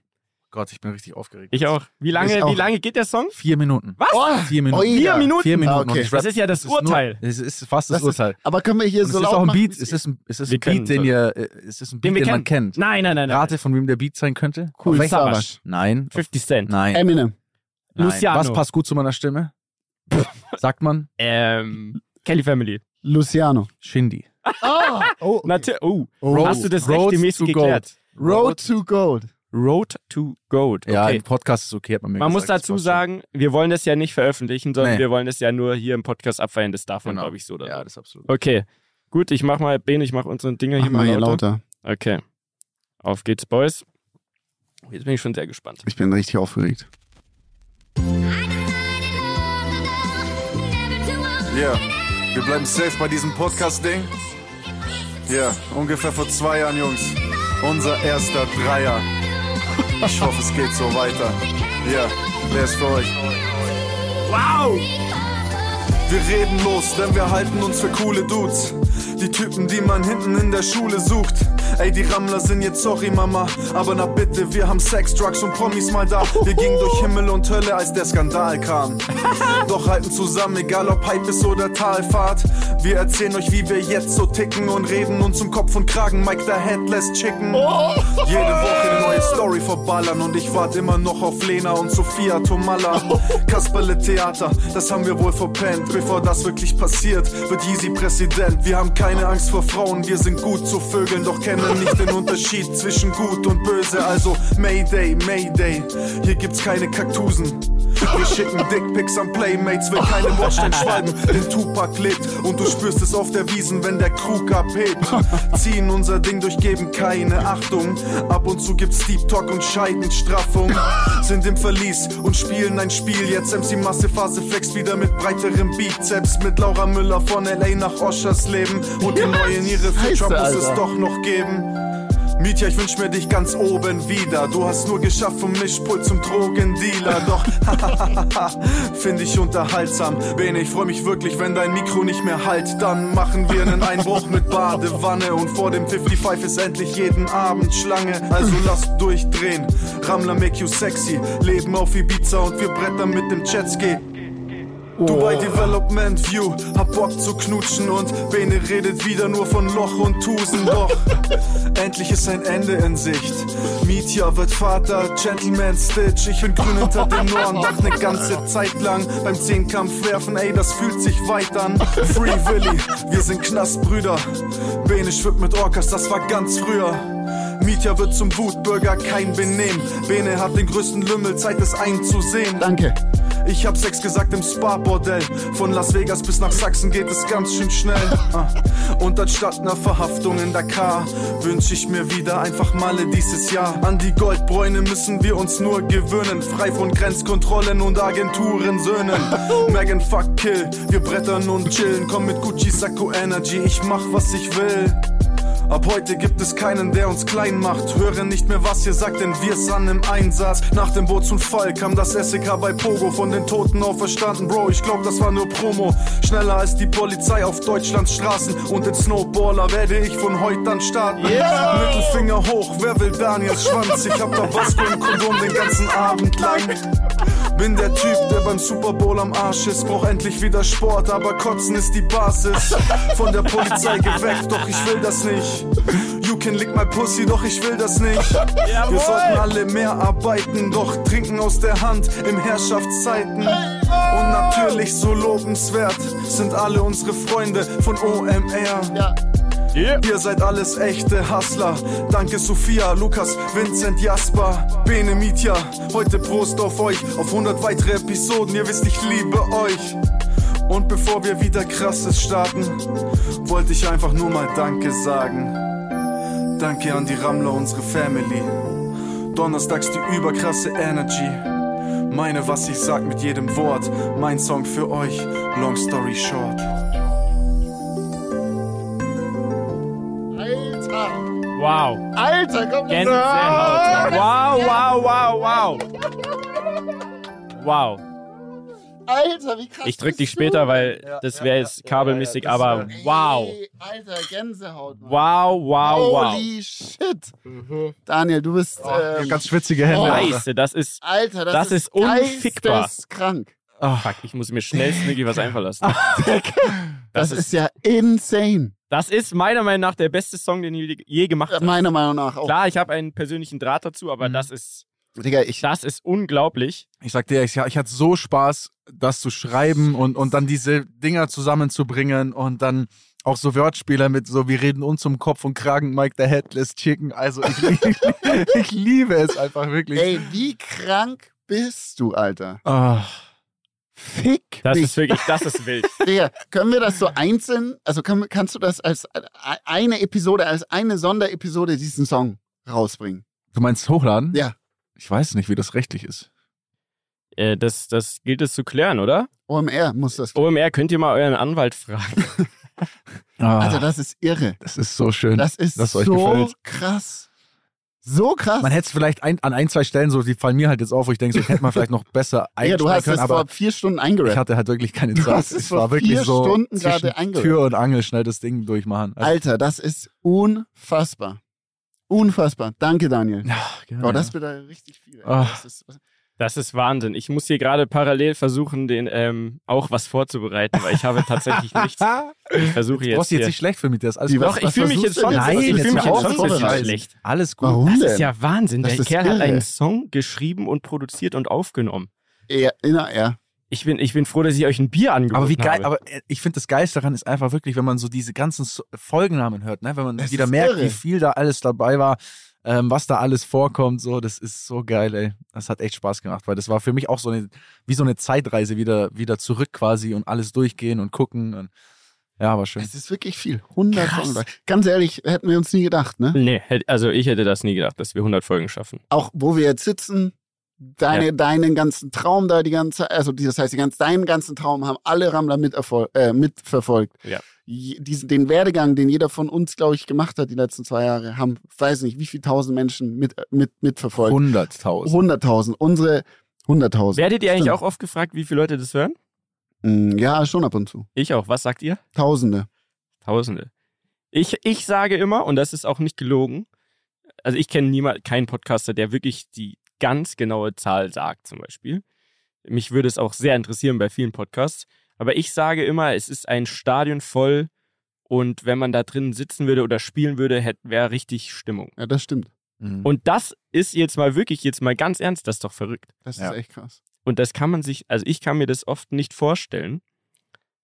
Gott, ich bin richtig aufgeregt. ich auch. Wie lange, auch. wie lange geht der Song? Vier Minuten. Was? Oh, Vier Minuten. Oida. Vier Minuten? Vier Minuten. Ah, okay. Das ist ja das es ist nur- Urteil. Es ist fast das, Das ist- Urteil. Aber können wir hier Und so es ist laut auch ein? Beat, es ist ein, es ist ein können Beat, den ihr, äh, es ist ein Den Beat, wir den man kennt. Nein, nein, nein. Rate, von wem der Beat sein könnte? Cool Auf Savage. Nein. 50 Cent. Nein. Eminem. Nein. Luciano. Was passt gut zu meiner Stimme? Sagt man? Ähm, Kelly Family. Luciano. Shindy. Ah, oh, okay. Oh, Oh. hast du das Road rechtmäßig geklärt? Road to Gold. Road to Gold. Ja, Okay. im Podcast ist okay, hat man mir Man muss gesagt. dazu Das passt sagen, wir wollen das ja nicht veröffentlichen, sondern Nee. wir wollen das ja nur hier im Podcast abfeiern. Das darf man, Genau. glaube ich, so oder. Ja, so. das ist absolut. Okay, gut, ich mach mal, Ben, ich mach unsere Dinger Mach hier mal mal lauter. lauter. Okay, auf geht's, Boys. Jetzt bin ich schon sehr gespannt. Ich bin richtig aufgeregt. Ja, wir bleiben safe bei diesem Podcast-Ding. Ja, ungefähr vor zwei Jahren, Jungs. Unser erster Dreier. Ich hoffe, es geht so weiter. Ja, der ist für euch. Wow! Wir reden los, denn wir halten uns für coole Dudes. Die Typen, die man hinten in der Schule sucht. Ey, die Rammler sind jetzt sorry, Mama. Aber na bitte, wir haben Sex, Drugs und Promis mal da. Wir gingen durch Himmel und Hölle, als der Skandal kam. Doch halten zusammen, egal ob Hype ist oder Talfahrt. Wir erzählen euch, wie wir jetzt so ticken und reden uns um Kopf und Kragen. Mike the Head lässt chicken. Jede Woche eine neue Story verballern und ich warte immer noch auf Lena und Sophia Tomalla. Kasperle Theater, das haben wir wohl verpennt. Bevor das wirklich passiert, wird Yeezy Präsident. Wir haben keine Angst vor Frauen, wir sind gut zu Vögeln, doch kennen nicht den Unterschied zwischen gut und böse. Also Mayday, Mayday, hier gibt's keine Kaktusen. Wir schicken Dickpics an Playmates, will keine Bordsteinschwalben, den Tupac lebt. Und du spürst es auf der Wiesen, wenn der Krug abhebt. Ziehen unser Ding durch, geben keine Achtung. Ab und zu gibt's Deep Talk und Scheidenstraffung. Sind im Verlies und spielen ein Spiel. Jetzt MC Masse Phase Flex wieder mit breiterem Bizeps. Mit Laura Müller von LA nach Oschers leben. Und die neue Niere für Scheiße, Trump muss es doch noch geben. Mietja, ich wünsch mir dich ganz oben wieder. Du hast nur geschafft vom Mischpult zum Drogendealer. Doch, finde ich unterhaltsam. Bene, ich freu mich wirklich, wenn dein Mikro nicht mehr halt. Dann machen wir einen Einbruch mit Badewanne. Und vor dem 55 ist endlich jeden Abend Schlange. Also lass durchdrehen. Rammler make you sexy. Leben auf Ibiza und wir brettern mit dem Jetski. Dubai Development View, hab Bock zu knutschen und Bene redet wieder nur von Loch und Tusen. Doch endlich ist ein Ende in Sicht. Mietja wird Vater, Gentleman Stitch. Ich bin grün hinter den Ohren, doch ne ganze Zeit lang beim Zehnkampf werfen, ey, das fühlt sich weit an. Free Willy, wir sind Knastbrüder. Bene schwimmt mit Orcas, das war ganz früher. Mietja wird zum Wutbürger, kein Benehmen. Bene hat den größten Lümmel, Zeit es einzusehen. Danke. Ich hab Sex gesagt im Spa-Bordell. Von Las Vegas bis nach Sachsen geht es ganz schön schnell. Ah. Und anstatt einer Verhaftung in Dakar wünsch ich mir wieder einfach Malle dieses Jahr. An die Goldbräune müssen wir uns nur gewöhnen. Frei von Grenzkontrollen und Agenturensöhnen. Megan fuck kill, wir brettern und chillen. Komm mit Gucci Sacco Energy, ich mach was ich will. Ab heute gibt es keinen, der uns klein macht. Höre nicht mehr, was ihr sagt, denn wir sind im Einsatz. Nach dem Bootsunfall kam das SEK bei Pogo von den Toten auferstanden. Bro, ich glaub, das war nur Promo. Schneller als die Polizei auf Deutschlands Straßen. Und den Snowballer werde ich von heute an starten. Mittelfinger hoch, wer will Daniels Schwanz? Ich hab Tabasco im Kondom den ganzen Abend lang. Bin der Typ, der beim Super Bowl am Arsch ist. Brauch endlich wieder Sport, aber Kotzen ist die Basis. Von der Polizei geweckt, doch ich will das nicht. You can lick my pussy, doch ich will das nicht. Wir sollten alle mehr arbeiten, doch trinken aus der Hand im Herrschaftszeiten. Und natürlich so lobenswert sind alle unsere Freunde von OMR. Ihr seid alles echte Hustler. Danke Sophia, Lukas, Vincent, Jasper, Bene, Mietja. Heute Prost auf euch, auf 100 weitere Episoden. Ihr wisst, ich liebe euch. Und bevor wir wieder krasses starten, wollte ich einfach nur mal Danke sagen. Danke an die Rammler, unsere Family. Donnerstags die überkrasse Energy. Meine, was ich sag mit jedem Wort. Mein Song für euch, Long Story Short. Wow. Alter, komm Gänsehaut. Wow, wow, wow, wow. Wow. Alter, wie krass. Ich drück dich später, du? weil Ja, das wäre ja, jetzt ja, kabelmäßig, ja, das aber Ey, wow. Alter, Gänsehaut. Mann. Wow, wow, wow. Holy shit. Daniel, du bist. Oh, ähm, ganz schwitzige Hände. oh, Alter. Scheiße, das ist. Alter, das, Das ist unfickbar. geisteskrank. Oh, Fuck, ich muss mir schnellstmöglich was einfallen lassen. Das, ist, ja insane. Das ist meiner Meinung nach der beste Song, den ich je gemacht habe. Meiner Meinung nach auch. Klar, ich habe einen persönlichen Draht dazu, aber Mhm. das ist Digga, ich. das ist unglaublich. Ich sag dir, ich, ich hatte so Spaß, das zu schreiben und, und dann diese Dinger zusammenzubringen und dann auch so Wörtspiele mit so, wir reden uns um Kopf und Kragen, Mike the Headless Chicken. Also ich, lieb, ich liebe es einfach wirklich. Ey, wie krank bist du, Alter? Ah, Fick Das dich. ist wirklich, das ist wild. Digga, können wir das so einzeln, also kann, kannst du das als eine Episode, als eine Sonderepisode diesen Song rausbringen? du meinst hochladen? Ja. Ich weiß nicht, wie das rechtlich ist. Äh, das, das gilt es zu klären, oder? OMR muss das. OMR, könnt ihr mal euren Anwalt fragen. Ah, Alter, das ist irre. das ist so schön. Das ist dass euch so gefällt. krass. So krass. Man hätte es vielleicht ein, an ein, zwei Stellen so, die fallen mir halt jetzt auf, wo ich denke, so hätte man vielleicht noch besser ja, du einsteigen hast das aber vor vier Stunden ich eingerappt. hatte halt wirklich keine Zeit. es Es war wirklich vier so Stunden gerade eingerappt. Tür und Angel schnell das Ding durchmachen. Also, Alter, das ist unfassbar. Unfassbar. Danke, Daniel. ja, gerne, Boah, das ja. bedeutet richtig viel. Das ist, Das ist Wahnsinn. Ich muss hier gerade parallel versuchen, den ähm, auch was vorzubereiten, weil ich habe tatsächlich nichts. Ich versuche Du jetzt. brauchst jetzt hier- nicht schlecht für mich, das ist alles gut. Doch, ich fühle mich jetzt du schon. Nein, ich fühle jetzt mich jetzt schon ein bisschen schlecht. Alles gut. Warum Das denn? ist ja Wahnsinn. Das Der Kerl hat irre. einen Song geschrieben und produziert und aufgenommen. ja, na, ja. Ich bin, ich bin froh, dass ich euch ein Bier angeboten Aber wie geil, habe. aber äh, ich finde das Geilste daran ist einfach wirklich, wenn man so diese ganzen Folgennamen hört, ne? wenn man Das wieder merkt, irre. wie viel da alles dabei war, ähm, was da alles vorkommt, so, das ist so geil, ey. Das hat echt Spaß gemacht, weil das war für mich auch so eine, wie so eine Zeitreise wieder, wieder zurück quasi und alles durchgehen und gucken und ja, war schön. Es ist wirklich viel. 100 Krass. Folgen. Ganz ehrlich, hätten wir uns nie gedacht, ne? Nee, also ich hätte das nie gedacht, dass wir 100 Folgen schaffen. Auch wo wir jetzt sitzen, deine, Ja. deinen ganzen Traum da die ganze, also die- das heißt, die ganz, deinen ganzen Traum haben alle Rammler äh, mitverfolgt. Ja. Diesen, den Werdegang, den jeder von uns, glaube ich, gemacht hat die letzten zwei Jahre, haben, weiß nicht, wie viele tausend Menschen mit, mit, mitverfolgt. 100.000. Hunderttausend. Unsere hunderttausend. Werdet ihr eigentlich Stimmt. auch oft gefragt, wie viele Leute das hören? Mm, Ja, schon ab und zu. Ich auch. Was sagt ihr? Tausende. Tausende. Ich, ich sage immer, und das ist auch nicht gelogen, also ich kenne niemand, keinen Podcaster, der wirklich die ganz genaue Zahl sagt, zum Beispiel. Mich würde es auch sehr interessieren bei vielen Podcasts. Aber ich sage immer, es ist ein Stadion voll und wenn man da drin sitzen würde oder spielen würde, wäre richtig Stimmung. Ja, das stimmt. Mhm. Und das ist jetzt mal wirklich, jetzt mal ganz ernst, das ist doch verrückt. Das Ja. ist echt krass. Und das kann man sich, also ich kann mir das oft nicht vorstellen,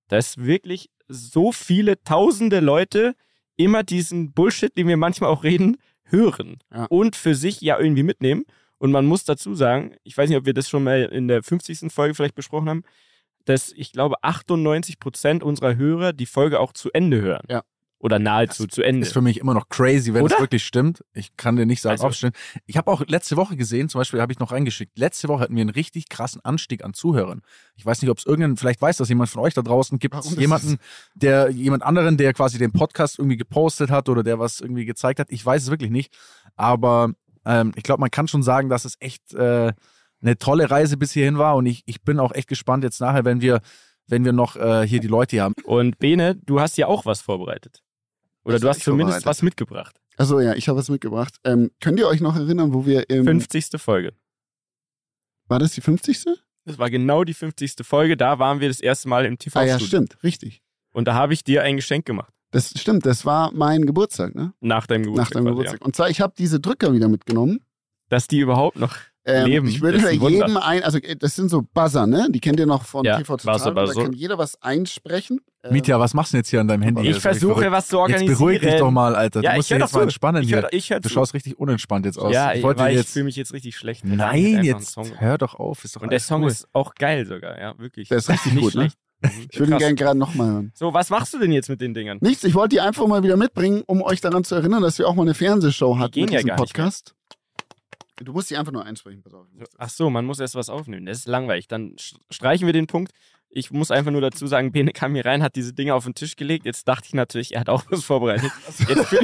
dass wirklich so viele tausende Leute immer diesen Bullshit, den wir manchmal auch reden, hören Ja. und für sich ja irgendwie mitnehmen. Und man muss dazu sagen, ich weiß nicht, ob wir das schon mal in der 50. Folge vielleicht besprochen haben, dass ich glaube 98 Prozent unserer Hörer die Folge auch zu Ende hören. Ja. Oder nahezu zu Ende. Ist für mich immer noch crazy, wenn Oder? es wirklich stimmt. Ich kann dir nicht sagen, Also- ob es stimmt. Ich habe auch letzte Woche gesehen, zum Beispiel habe ich noch reingeschickt, letzte Woche hatten wir einen richtig krassen Anstieg an Zuhörern. Ich weiß nicht, ob es irgendeinen, vielleicht weiß das jemand von euch da draußen, gibt es jemanden, der, jemand anderen, der quasi den Podcast irgendwie gepostet hat oder der was irgendwie gezeigt hat. Ich weiß es wirklich nicht. Aber ähm, ich glaube, man kann schon sagen, dass es echt äh, eine tolle Reise bis hierhin war und ich, ich bin auch echt gespannt jetzt nachher, wenn wir, wenn wir noch äh, hier die Leute hier haben. Und Bene, du hast ja auch was vorbereitet. Oder Was du hast zumindest was mitgebracht. Also ja, ich habe was mitgebracht. Ähm, könnt ihr euch noch erinnern, wo wir im. 50. Folge. War das die 50. Das war genau die 50. Folge. Da waren wir das erste Mal im Ah TV-Studio. ja, stimmt, richtig. Und da habe ich dir ein Geschenk gemacht. Das stimmt, das war mein Geburtstag, ne? Nach deinem Geburtstag. Nach deinem quasi, Geburtstag. Und zwar, ich habe diese Drücker wieder mitgenommen. Ja. Dass die überhaupt noch. Ähm, Leben, ich würde ein Wunder. jedem ein, also äh, das sind so Buzzer, ne? Die kennt ihr noch von Ja, TV Total. Buzzer, Da Buzzer. kann jeder was einsprechen. Ähm, Mietja, was machst du denn jetzt hier an deinem Handy? Ich wirklich versuche, was zu Jetzt organisieren. beruhig dich doch mal, Alter. Ja, du ich musst doch jetzt mal zu. entspannen Ich hier. hör, ich hör Du zu. schaust richtig unentspannt jetzt aus. Ja, ich ich, ich jetzt. fühle mich jetzt richtig schlecht. Nein, jetzt hör doch auf. Ist doch Und der Song cool. ist auch geil sogar, ja, wirklich. Der ist richtig gut, ne? Mhm. Ich würde ihn gerne gerade nochmal hören. So, was machst du denn jetzt mit den Dingern? Nichts, ich wollte die einfach mal wieder mitbringen, um euch daran zu erinnern, dass wir auch mal eine Fernsehshow hatten gehen mit ja diesem gar nicht. Podcast. Du musst die einfach nur einsprechen, pass auf. Ach so, man muss erst was aufnehmen. Das ist langweilig. Dann sch- streichen wir den Punkt. Ich muss einfach nur dazu sagen, Bene kam hier rein, hat diese Dinge auf den Tisch gelegt. Jetzt dachte ich natürlich, er hat auch was vorbereitet. Jetzt fühle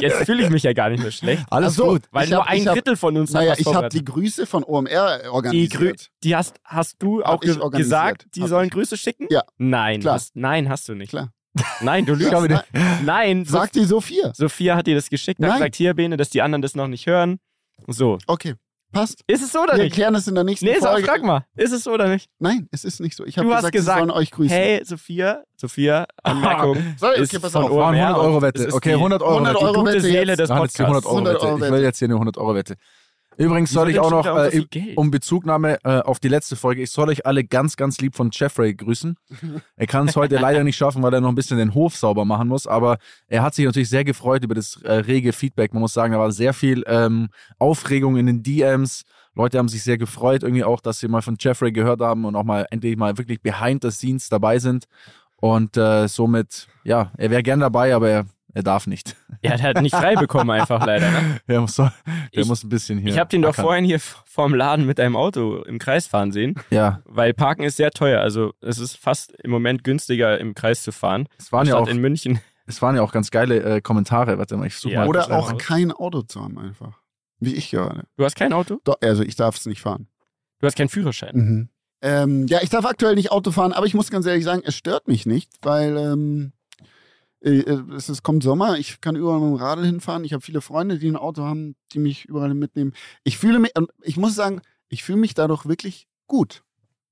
ich, fühl ich mich ja gar nicht mehr schlecht. Alles so, gut. Weil Ich nur hab- ein ich hab- Drittel von uns Naja, hat was ich habe die Grüße von OMR Die, organisiert. Grü die hast, hast du Hab auch ge gesagt, die Hab sollen ich. Grüße schicken? Ja. Nein, Klar. Hast, nein, hast du nicht. Klar. Nein, du lügst. Nein, so, Sagt die Sophia. Sophia hat dir das geschickt, hat Nein. gesagt, hier, Bene, dass die anderen das noch nicht hören. So. Okay, passt. Ist es so oder Wir nicht? erklären es in der nächsten Nee, sag, Folge. frag mal. Ist es so oder nicht? Nein, es ist nicht so. Ich habe gesagt, gesagt, sie sollen euch grüßen. Hey, Sophia, Sophia, Anmerkung. Sorry, okay, pass auf. OMR War eine 100 Euro Wette. Okay, die 100 Euro 100 Wette. Euro gute Wette Seele des Ja, das ist die 100 Podcasts. Euro 100 Wette. Ich will jetzt hier eine 100 Euro Wette. Übrigens soll ich auch noch, um äh, um Bezugnahme äh, auf die letzte Folge, ich soll euch alle ganz, ganz lieb von Jeffrey grüßen. Er kann es heute leider nicht schaffen, weil er noch ein bisschen den Hof sauber machen muss, aber er hat sich natürlich sehr gefreut über das äh, rege Feedback. Man muss sagen, da war sehr viel ähm, Aufregung in den DMs. Leute haben sich sehr gefreut, irgendwie auch, dass sie mal von Jeffrey gehört haben und auch mal endlich mal wirklich behind the scenes dabei sind. Und äh, somit, ja, er wäre gern dabei, aber er, er darf nicht. Ja, der hat nicht frei bekommen einfach leider. Ne? Er muss, der Ich- muss ein bisschen hier. Ich habe den doch ackern. vorhin hier vorm Laden mit einem Auto im Kreis fahren sehen, Ja, weil Parken ist sehr teuer. Also es ist fast im Moment günstiger im Kreis zu fahren. es waren ja auch, in München. es waren ja auch ganz geile äh, Kommentare. Warte mal, ich suche Ja. mal. Oder auch einfach. kein Auto zu haben einfach. Wie ich gerade. Du hast kein Auto? Doch, also ich darf es nicht fahren. Du hast keinen Führerschein. Mhm. Ähm, ja, ich darf aktuell nicht Auto fahren, aber ich muss ganz ehrlich sagen, es stört mich nicht, weil ähm, äh, es ist, kommt Sommer, ich kann überall mit dem Radl hinfahren. Ich habe viele Freunde, die ein Auto haben, die mich überall mitnehmen. Ich fühle mich, und ich muss sagen, ich fühle mich dadurch wirklich gut.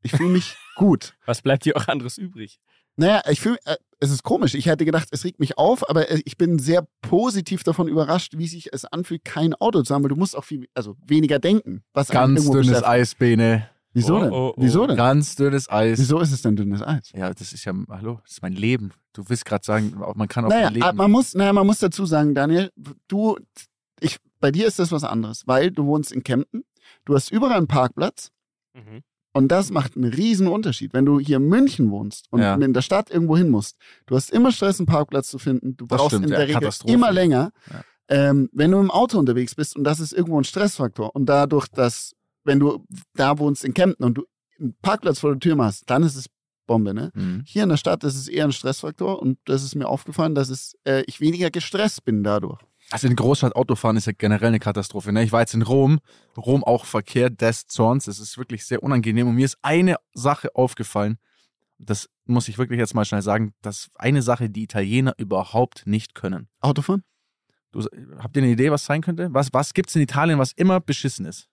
Ich fühle mich gut. Was bleibt dir auch anderes übrig? Naja, ich fühle, äh, es ist komisch. Ich hätte gedacht, es regt mich auf, aber äh, ich bin sehr positiv davon überrascht, wie sich es anfühlt, kein Auto zu haben, weil du musst auch viel, also weniger denken. Was Ganz dünnes beschäftigt. Wieso Oh, denn? oh, oh. Wieso denn? Ganz dünnes Eis. Wieso ist es denn dünnes Eis? Ja, das ist ja, hallo, das ist mein Leben. Du willst gerade sagen, man kann auch Naja, leben. ah, man muss, naja, man muss dazu sagen, Daniel, du, ich, bei dir ist das was anderes, weil du wohnst in Kempten, du hast überall einen Parkplatz Mhm. und das macht einen riesen Unterschied. Wenn du hier in München wohnst und Ja. in der Stadt irgendwo hin musst, du hast immer Stress, einen Parkplatz zu finden, du Das brauchst stimmt, in ja, der Regel Katastrophe. immer länger. Ja. Ähm, wenn du im Auto unterwegs bist und das ist irgendwo ein Stressfaktor und dadurch, dass wenn du da wohnst in Kempten und du einen Parkplatz vor der Tür machst, dann ist es Bombe, ne? Mhm. Hier in der Stadt ist es eher ein Stressfaktor und das ist mir aufgefallen, dass es, äh, ich weniger gestresst bin dadurch. Also in Großstadt Autofahren ist ja generell eine Katastrophe. Ne? Ich war jetzt in Rom, Rom auch Verkehr des Zorns. Es ist wirklich sehr unangenehm. Und mir ist eine Sache aufgefallen. Das muss ich wirklich jetzt mal schnell sagen. Das ist eine Sache, die Italiener überhaupt nicht können. Autofahren? Du, habt ihr eine Idee, was sein könnte? Was, was gibt es in Italien, was immer beschissen ist?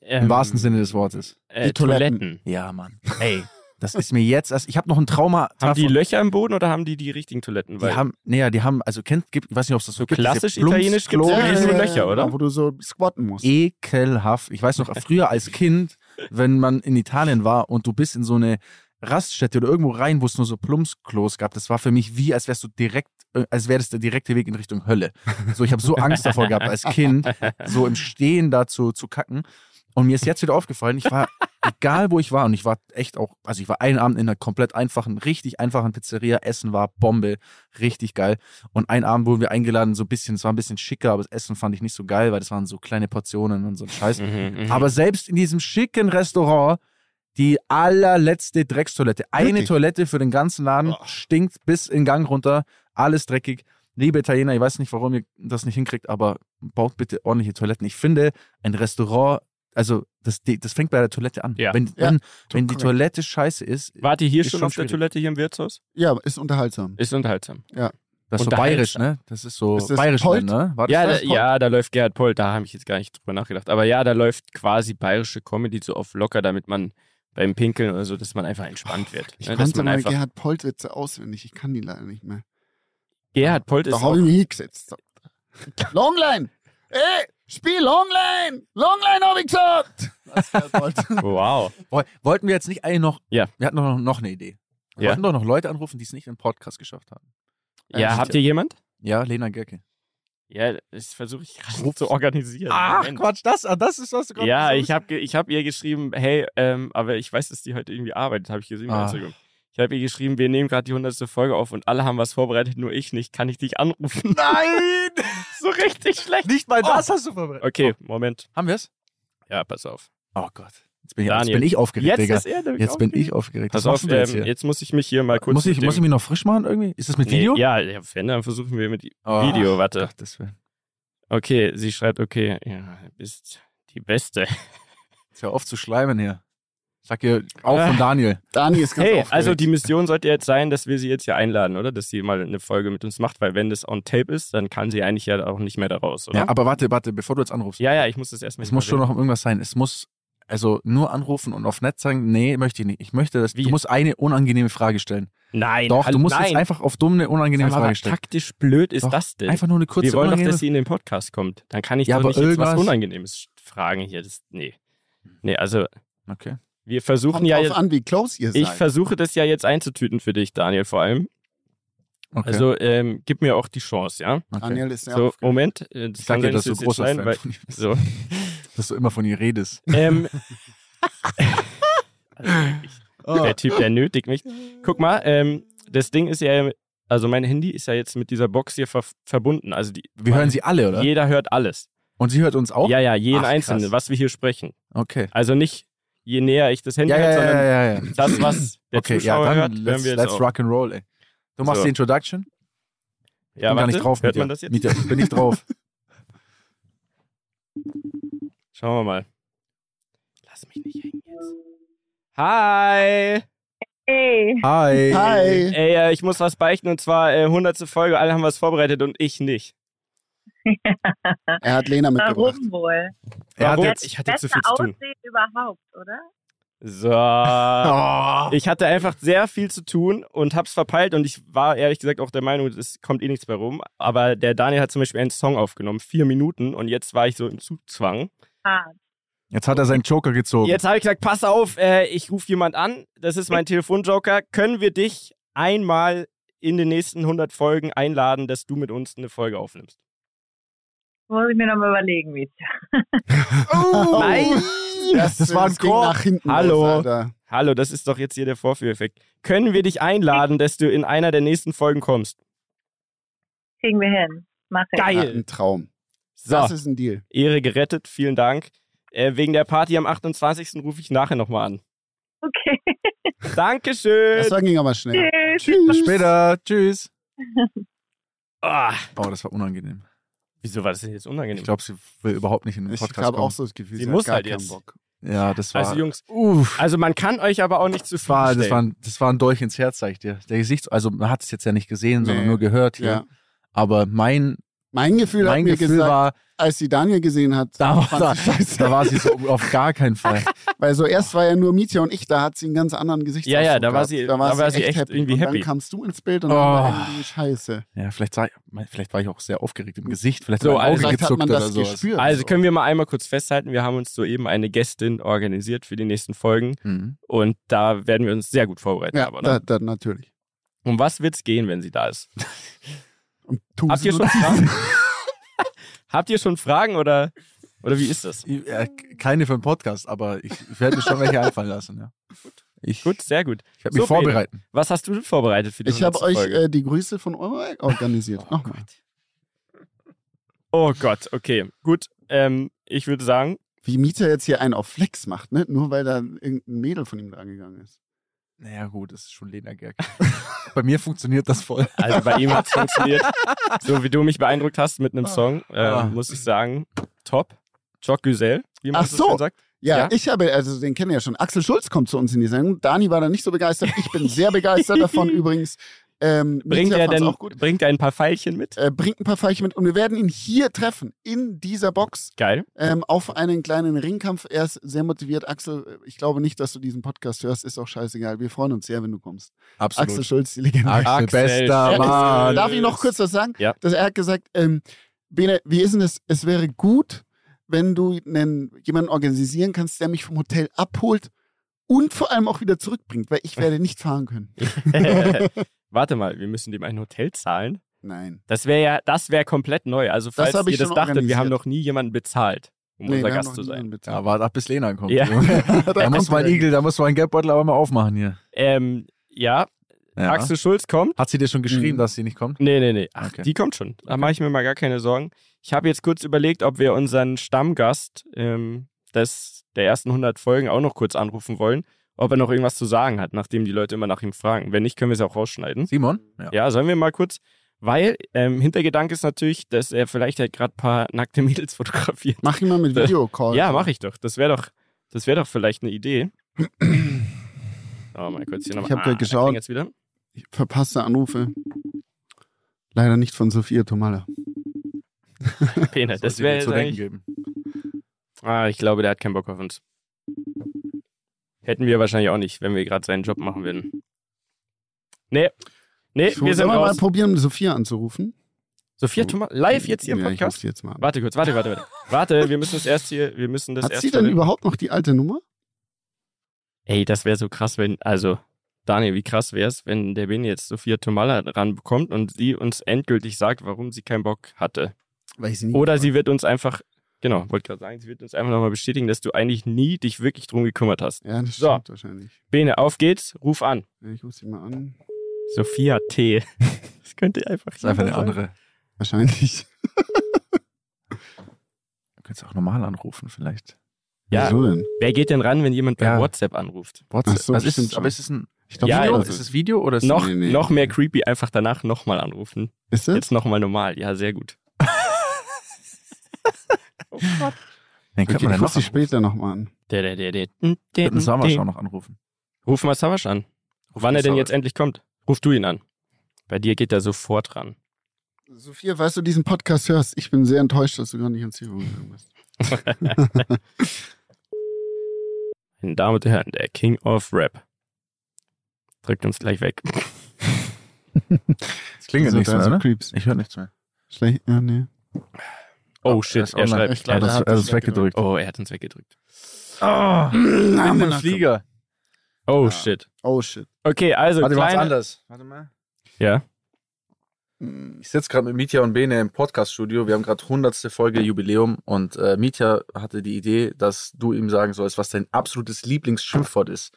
Im wahrsten Sinne des Wortes. Äh, Die Toiletten. Toiletten. Ja, Mann. Ey, das ist mir jetzt erst. Ich habe noch ein Trauma. Haben die Löcher im Boden oder haben die die richtigen Toiletten? Die haben, naja, die haben, also kennt, gibt, ich weiß nicht, ob es das so gibt. klassisch italienisch Plumpsklo- ja riesige Löcher, oder? Wo du so squatten musst. ekelhaft. Ich weiß noch, früher als Kind, wenn man in Italien war und du bist in so eine Raststätte oder irgendwo rein, wo es nur so Plumpsklos gab, das war für mich wie, als wärst du direkt, äh, als wäre das der direkte Weg in Richtung Hölle. So, ich habe so Angst davor gehabt, als Kind, so im Stehen da zu, zu kacken. Und mir ist jetzt wieder aufgefallen, ich war, egal wo ich war, und ich war echt auch, also ich war einen Abend in einer komplett einfachen, richtig einfachen Pizzeria, Essen war Bombe, richtig geil. Und einen Abend wurden wir eingeladen, so ein bisschen, es war ein bisschen schicker, aber das Essen fand ich nicht so geil, weil das waren so kleine Portionen und so ein Scheiß. Mhm, mhm. Aber selbst in diesem schicken Restaurant, die allerletzte Dreckstoilette, eine Wirklich? Toilette für den ganzen Laden, Oh. stinkt bis in den Gang runter, alles dreckig. Liebe Italiener, ich weiß nicht, warum ihr das nicht hinkriegt, aber baut bitte ordentliche Toiletten. Ich finde, ein Restaurant, also das, das fängt bei der Toilette an. Ja. Wenn, Ja, wenn, wenn die. Toilette scheiße ist, Wart ihr hier schon schon auf der schwierig. Toilette hier im Wirtshaus? Ja, ist unterhaltsam. Ist unterhaltsam. das ist so Unterhaltsam. bayerisch, ne? Das ist so Ist das bayerisch, Polt? ne? War das Ja, das? da, ja, da läuft Gerhard Polt, da habe ich jetzt gar nicht drüber nachgedacht. Aber ja, da läuft quasi bayerische Comedy so auf locker, damit man beim Pinkeln oder so, dass man einfach entspannt wird. Ich? Dass konnte mal Gerhard Polt-Witze auswendig, ich kann die leider nicht mehr. Gerhard Polt ist Da habe auch, ich mich hingesetzt. Longline! Ey, spiel Longline! Longline habe ich gesagt! Wow. Woll- Wollten wir jetzt nicht eigentlich noch, Ja. wir hatten noch, noch eine Idee. Wir Ja. wollten doch noch Leute anrufen, die es nicht im Podcast geschafft haben. Ja, habt ihr jemand? Ja, Lena Gerke. Ja, das versuche ich gerade zu organisieren. Moment. Quatsch, das, ah, das ist, was du Ja, ich habe ich hab ihr geschrieben, hey, ähm, aber ich weiß, dass die heute irgendwie arbeitet, habe ich gesehen bei Ah. Instagram. Ich habe ihr geschrieben, wir nehmen gerade die 100. Folge auf und alle haben was vorbereitet, nur ich nicht. Kann ich dich anrufen? Nein! so richtig schlecht. Nicht mal das Oh. hast du vorbereitet. Okay, Moment. Haben wir es? Ja, pass auf. Oh Gott. Jetzt bin ich, jetzt Daniel. bin ich aufgeregt, Jetzt Digga. ist er nämlich Jetzt bin aufgeregt. ich aufgeregt. Pass auf, ähm, hier? jetzt muss ich mich hier mal kurz. muss, ich, muss ich mich noch frisch machen irgendwie? Ist das mit Nee, Video? Ja, ja, wenn, dann versuchen wir mit Oh, Video. Warte. Gottes Willen. Okay, sie schreibt, okay, ja, du bist die Beste. Ist ja oft zu schleimen hier. Sag ihr auch von Daniel. Dani ist ganz Hey, aufgeregt. also die Mission sollte jetzt sein, dass wir sie jetzt hier einladen, oder? Dass sie mal eine Folge mit uns macht, weil wenn das on tape ist, dann kann sie eigentlich ja auch nicht mehr da raus, oder? Ja, aber warte, warte, bevor du jetzt anrufst. ja, ja, ich muss das erstmal. Es muss schon noch irgendwas sein. Es muss also nur anrufen und auf Netz sagen, nee, möchte ich nicht. Ich möchte, dass Wie? du musst eine unangenehme Frage stellen. Nein, Doch, du musst nein. jetzt einfach auf dumm eine unangenehme Sag mal, Frage stellen. taktisch blöd ist Doch, das denn? Einfach nur eine kurze wir wollen doch, dass sie in den Podcast kommt. Dann kann ich Ja, doch aber nicht jetzt was irgendwas- Unangenehmes fragen hier. Das, nee. Nee, also Okay. wir versuchen Kommt ja drauf jetzt. an, wie close ihr Ich seid. versuche das ja jetzt einzutüten für dich, Daniel, vor allem. okay. Also ähm, gib mir auch die Chance, ja? okay. Daniel ist sehr so, aufgeregt. Moment. äh, Das Ich sag kann dir, es jetzt großer Fan weil-. So. Dass du immer von ihr redest. Ähm, also Oh. der Typ, der nötigt mich. Guck mal, ähm, das Ding ist ja, also mein Handy ist ja jetzt mit dieser Box hier ver verbunden. Also die, Wir hören sie alle, oder? jeder hört alles. Und sie hört uns auch? Ja, ja, jeden Ach, Einzelnen, was wir hier sprechen. Okay. Also nicht je näher ich das Handy Ja, ja, ja, sondern ja, ja. das, was der Okay, ja, Zuschauer dann hört, let's, hören wir jetzt let's auch. rock and roll, ey. Du machst So. die Introduction? Ja, bin gar warte, nicht drauf hört man das jetzt? Mit. Bin ich drauf. Schauen wir mal. Lass mich nicht hängen jetzt. Hi! Hey, Hi. Hi. Ey, äh, ich muss was beichten und zwar äh, 100. Folge, alle haben was vorbereitet und ich nicht. Er hat Lena mitgebracht. warum wohl? Er hat Warum? jetzt, ich hatte zu viel zu tun. Aussehen überhaupt, oder? So. oh. Ich hatte einfach sehr viel zu tun und hab's verpeilt und ich war ehrlich gesagt auch der Meinung, es kommt eh nichts bei rum. Aber der Daniel hat zum Beispiel einen Song aufgenommen, vier Minuten und jetzt war ich so im Zugzwang. Hart. Jetzt hat er seinen Joker gezogen. Jetzt habe ich gesagt, pass auf, äh, ich rufe jemand an. Das ist mein Telefonjoker. Können wir dich einmal in den nächsten 100 Folgen einladen, dass du mit uns eine Folge aufnimmst? Muss ich mir nochmal überlegen, wie Oh. Nein! Das, Das war ein hinten Hallo. Los. Hallo, das ist doch jetzt hier der Vorführeffekt. Können wir dich einladen, dass du in einer der nächsten Folgen kommst? kriegen wir hin. Mach ich. Geil. Ja, ein Traum. So, Das ist ein Deal. Ehre gerettet, vielen Dank. äh, wegen der Party am 28. rufe ich nachher nochmal an. Okay. Dankeschön. Das war ging aber schnell. Tschüss. Bis später. Tschüss. Ah, Oh, das war unangenehm. wieso war das denn jetzt unangenehm? Ich glaube, sie will überhaupt nicht in den Ich Podcast habe kommen. auch so das Gefühl, Sie hat muss gar halt keinen jetzt. Bock. Ja, das war. also Jungs, Uff. also man kann euch aber auch nicht zu Das war, viel das, war, ein- das war ein Dolch ins Herz, sag ich dir. Der Gesichts, also man hat es jetzt ja nicht gesehen, sondern Nee. nur gehört hier. Ja. Aber mein, Mein Gefühl hat mein mir Gefühl gesagt, war, als sie Daniel gesehen hat, da war, da, sie da war sie so auf gar keinen Fall. Weil so erst war ja nur Mietja und ich, da hat sie einen ganz anderen Gesichtsausdruck Ja, ja, da war sie- da war sie echt irgendwie und happy. dann kamst du ins Bild und Oh. dann war irgendwie scheiße. Ja, vielleicht, sah, ich- vielleicht war ich auch sehr aufgeregt im Gesicht. Vielleicht So, hat also Vielleicht hat man oder das sowas. gespürt. Also so. können wir mal einmal kurz festhalten, wir haben uns soeben eine Gästin organisiert für die nächsten Folgen Mhm. und da werden wir uns sehr gut vorbereiten. Ja, aber, da, ne? da, natürlich. Um was wird's gehen, wenn sie da ist? Und tun Habt sie ihr schon das. Fragen? Habt ihr schon Fragen oder, oder wie ist das? Ja, keine für den Podcast, aber ich, ich werde mir schon welche einfallen lassen. Ja. Ich, Gut, sehr gut. ich werde mich So, Bene. vorbereiten. Was hast du denn vorbereitet für die Ich habe 100. euch äh, die Grüße von Eurek organisiert. Nochmal. Oh Gott, okay. Gut, ähm, ich würde sagen, Wie Mieter jetzt hier einen auf Flex macht, ne? Nur weil da irgendein Mädel von ihm dran gegangen ist. Naja, gut, das ist schon Lena Gerke. Bei mir funktioniert das voll. also bei ihm hat es funktioniert. So wie du mich beeindruckt hast mit einem Song, äh, Ah. muss ich sagen, top. Jock Güzel, wie man Ach so so. schön sagt. Ja, Ja? ich habe, also den kennen wir ja schon. Axel Schulz kommt zu uns in die Sendung. Dani war da nicht so begeistert. Ich bin sehr begeistert davon übrigens. Ähm, Bringt er denn auch gut. bringt er ein paar Pfeilchen mit? Äh, bringt ein paar Veilchen mit und wir werden ihn hier treffen, in dieser Box, Geil. ähm, auf einen kleinen Ringkampf. Er ist sehr motiviert. Axel, ich glaube nicht, dass du diesen Podcast hörst, ist auch scheißegal. Wir freuen uns sehr, wenn du kommst. Absolut. Axel Schulz, die Legende. Axel, Axel bester. Mann. Darf ich noch kurz was sagen? Ja. Dass er hat gesagt, ähm, Bene, wie ist denn das? Es wäre gut, wenn du einen, jemanden organisieren kannst, der mich vom Hotel abholt und vor allem auch wieder zurückbringt, weil ich werde nicht fahren können. Warte mal, wir müssen dem ein Hotel zahlen. Nein. Das wäre ja, das wäre komplett neu. Also falls ich ihr das dachtet, wir haben noch nie jemanden bezahlt, um Nee, unser Gast zu sein. Ja, warte ab, bis Lena kommt. Ja. da Da muss mein. Igel, da muss mein Geldbeutel aber mal aufmachen hier. Ähm, ja, Ja. Axel Schulz kommt. Hat sie dir schon geschrieben, Mhm. dass sie nicht kommt? Nee, nee, nee. Ach, Okay. die kommt schon. Da mache ich mir mal gar keine Sorgen. Ich habe jetzt kurz überlegt, ob wir unseren Stammgast ähm, des, der ersten 100 Folgen auch noch kurz anrufen wollen, ob er noch irgendwas zu sagen hat, nachdem die Leute immer nach ihm fragen. Wenn nicht, können wir es auch rausschneiden. Simon? Ja, sollen wir mal kurz, weil ähm, Hintergedanke ist natürlich, dass er vielleicht halt gerade ein paar nackte Mädels fotografiert. Mach ihn mal mit Videocall. Ja, mache ich doch. Das wäre doch, das wäre doch vielleicht eine Idee. Oh, mal kurz hier nochmal. Ich hab grad da geschaut. klingelt's wieder. Verpasste Anrufe. Leider nicht von Sophia Tomala. Pene, das Sollte wäre jetzt zu denken eigentlich. geben. Ah, ich glaube, der hat keinen Bock auf uns. Hätten wir wahrscheinlich auch nicht, wenn wir gerade seinen Job machen würden. Nee. Nee, Ich wir sind soll mal raus. probieren, Sophia anzurufen. Sophia Thomas, live jetzt hier im Ja, ich Podcast? sie jetzt mal an. Warte kurz, warte, warte, warte. Warte, wir müssen das erst hier, wir müssen das Hat erst. sie denn überhaupt noch die alte Nummer? Ey, das wäre so krass, wenn, also, Daniel, wie krass wäre es, wenn der Bene jetzt Sophia Tomala ranbekommt und sie uns endgültig sagt, warum sie keinen Bock hatte. Weil ich sie nie Oder sie wird uns einfach, genau, wollte gerade sagen, sie wird uns einfach nochmal bestätigen, dass du eigentlich nie dich wirklich drum gekümmert hast. Ja, das So. stimmt wahrscheinlich. Bene, auf geht's, ruf an. Ich rufe sie mal an. Sophia T. Das könnte einfach Das ist einfach eine sein. andere. Wahrscheinlich. Du könntest auch normal anrufen, vielleicht. Ja. Wieso denn? Wer geht denn ran, wenn jemand bei Ja. WhatsApp anruft? WhatsApp. Ach so, also ist es, aber ist es ein Ich glaub, Ja, Video? das Ist es Video oder ist Noch, Nee, nee. noch mehr creepy, einfach danach nochmal anrufen. Ist das? Jetzt nochmal normal. Ja, sehr gut. oh Gott. Wen könnte Okay, man rufe noch später nochmal an. Der, der, der, der. Könnten Savasch auch noch anrufen. Ruf mal Savasch an. Wann er denn jetzt endlich kommt. Ruf du ihn an. Bei dir geht er sofort ran. Sophia, falls du diesen Podcast hörst, ich bin sehr enttäuscht, dass du gar nicht ans Telefon gegangen bist. Meine Damen und Herren, der King of Rap. Drückt uns gleich weg. Es klingelt So, nichts mehr, so ne? Creeps. Ich höre nichts mehr. Schlecht, ja, nee. Oh er shit, er online. schreibt. Ich glaub, Er hat es- weggedrückt. Oh, er hat uns weggedrückt. Oh, Mann, mit dem Flieger. Oh Ja. shit. Oh shit. Okay, also Warte, kleine... anders. Warte mal. Ja. Ich sitze gerade mit Mitya und Bene im Podcast-Studio. Wir haben gerade 100. Folge Jubiläum und äh, Mitya hatte die Idee, dass du ihm sagen sollst, was dein absolutes Lieblingsschimpfwort ist.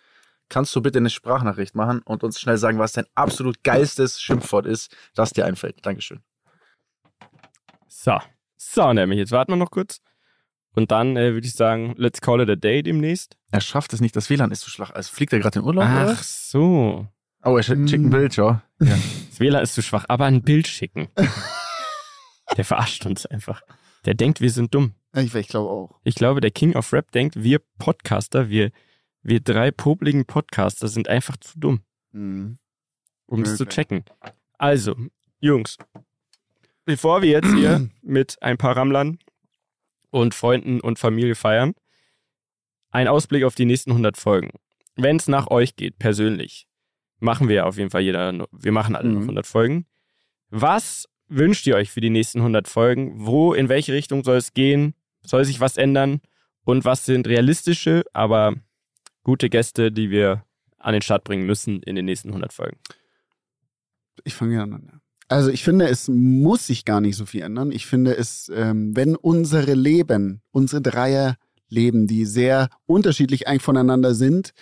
Kannst du bitte eine Sprachnachricht machen und uns schnell sagen, was dein absolut geilstes Schimpfwort ist, das dir einfällt? Dankeschön. So. So, nämlich. Jetzt warten wir noch kurz. Und dann äh, würde ich sagen, let's call it a day demnächst. Er schafft es nicht, das WLAN ist zu schwach. Also fliegt er gerade in Urlaub? oder? Ach so. Oh, er schickt schickt ein Bild, ja. ja. Das WLAN ist zu schwach, aber ein Bild schicken. der verarscht uns einfach. Der denkt, wir sind dumm. Ich, ich glaube auch. Ich glaube, der King of Rap denkt, wir Podcaster, wir, wir drei popligen Podcaster sind einfach zu dumm, Mhm. um es zu Möglich. checken. Also, Jungs, bevor wir jetzt hier mit ein paar Rammlern und Freunden und Familie feiern, ein Ausblick auf die nächsten 100 Folgen. Wenn es nach euch geht, persönlich, machen wir auf jeden Fall jeder, noch- wir machen alle noch Mhm. 100 Folgen. Was wünscht ihr euch für die nächsten 100 Folgen? Wo, in welche Richtung soll es gehen? Soll sich was ändern? Und was sind realistische, aber gute Gäste, die wir an den Start bringen müssen in den nächsten 100 Folgen? Ich fange gerne an. Also ich finde, es muss sich gar nicht so viel ändern. Ich finde es, ähm, wenn unsere Leben, unsere Dreierleben, die sehr unterschiedlich eigentlich voneinander sind,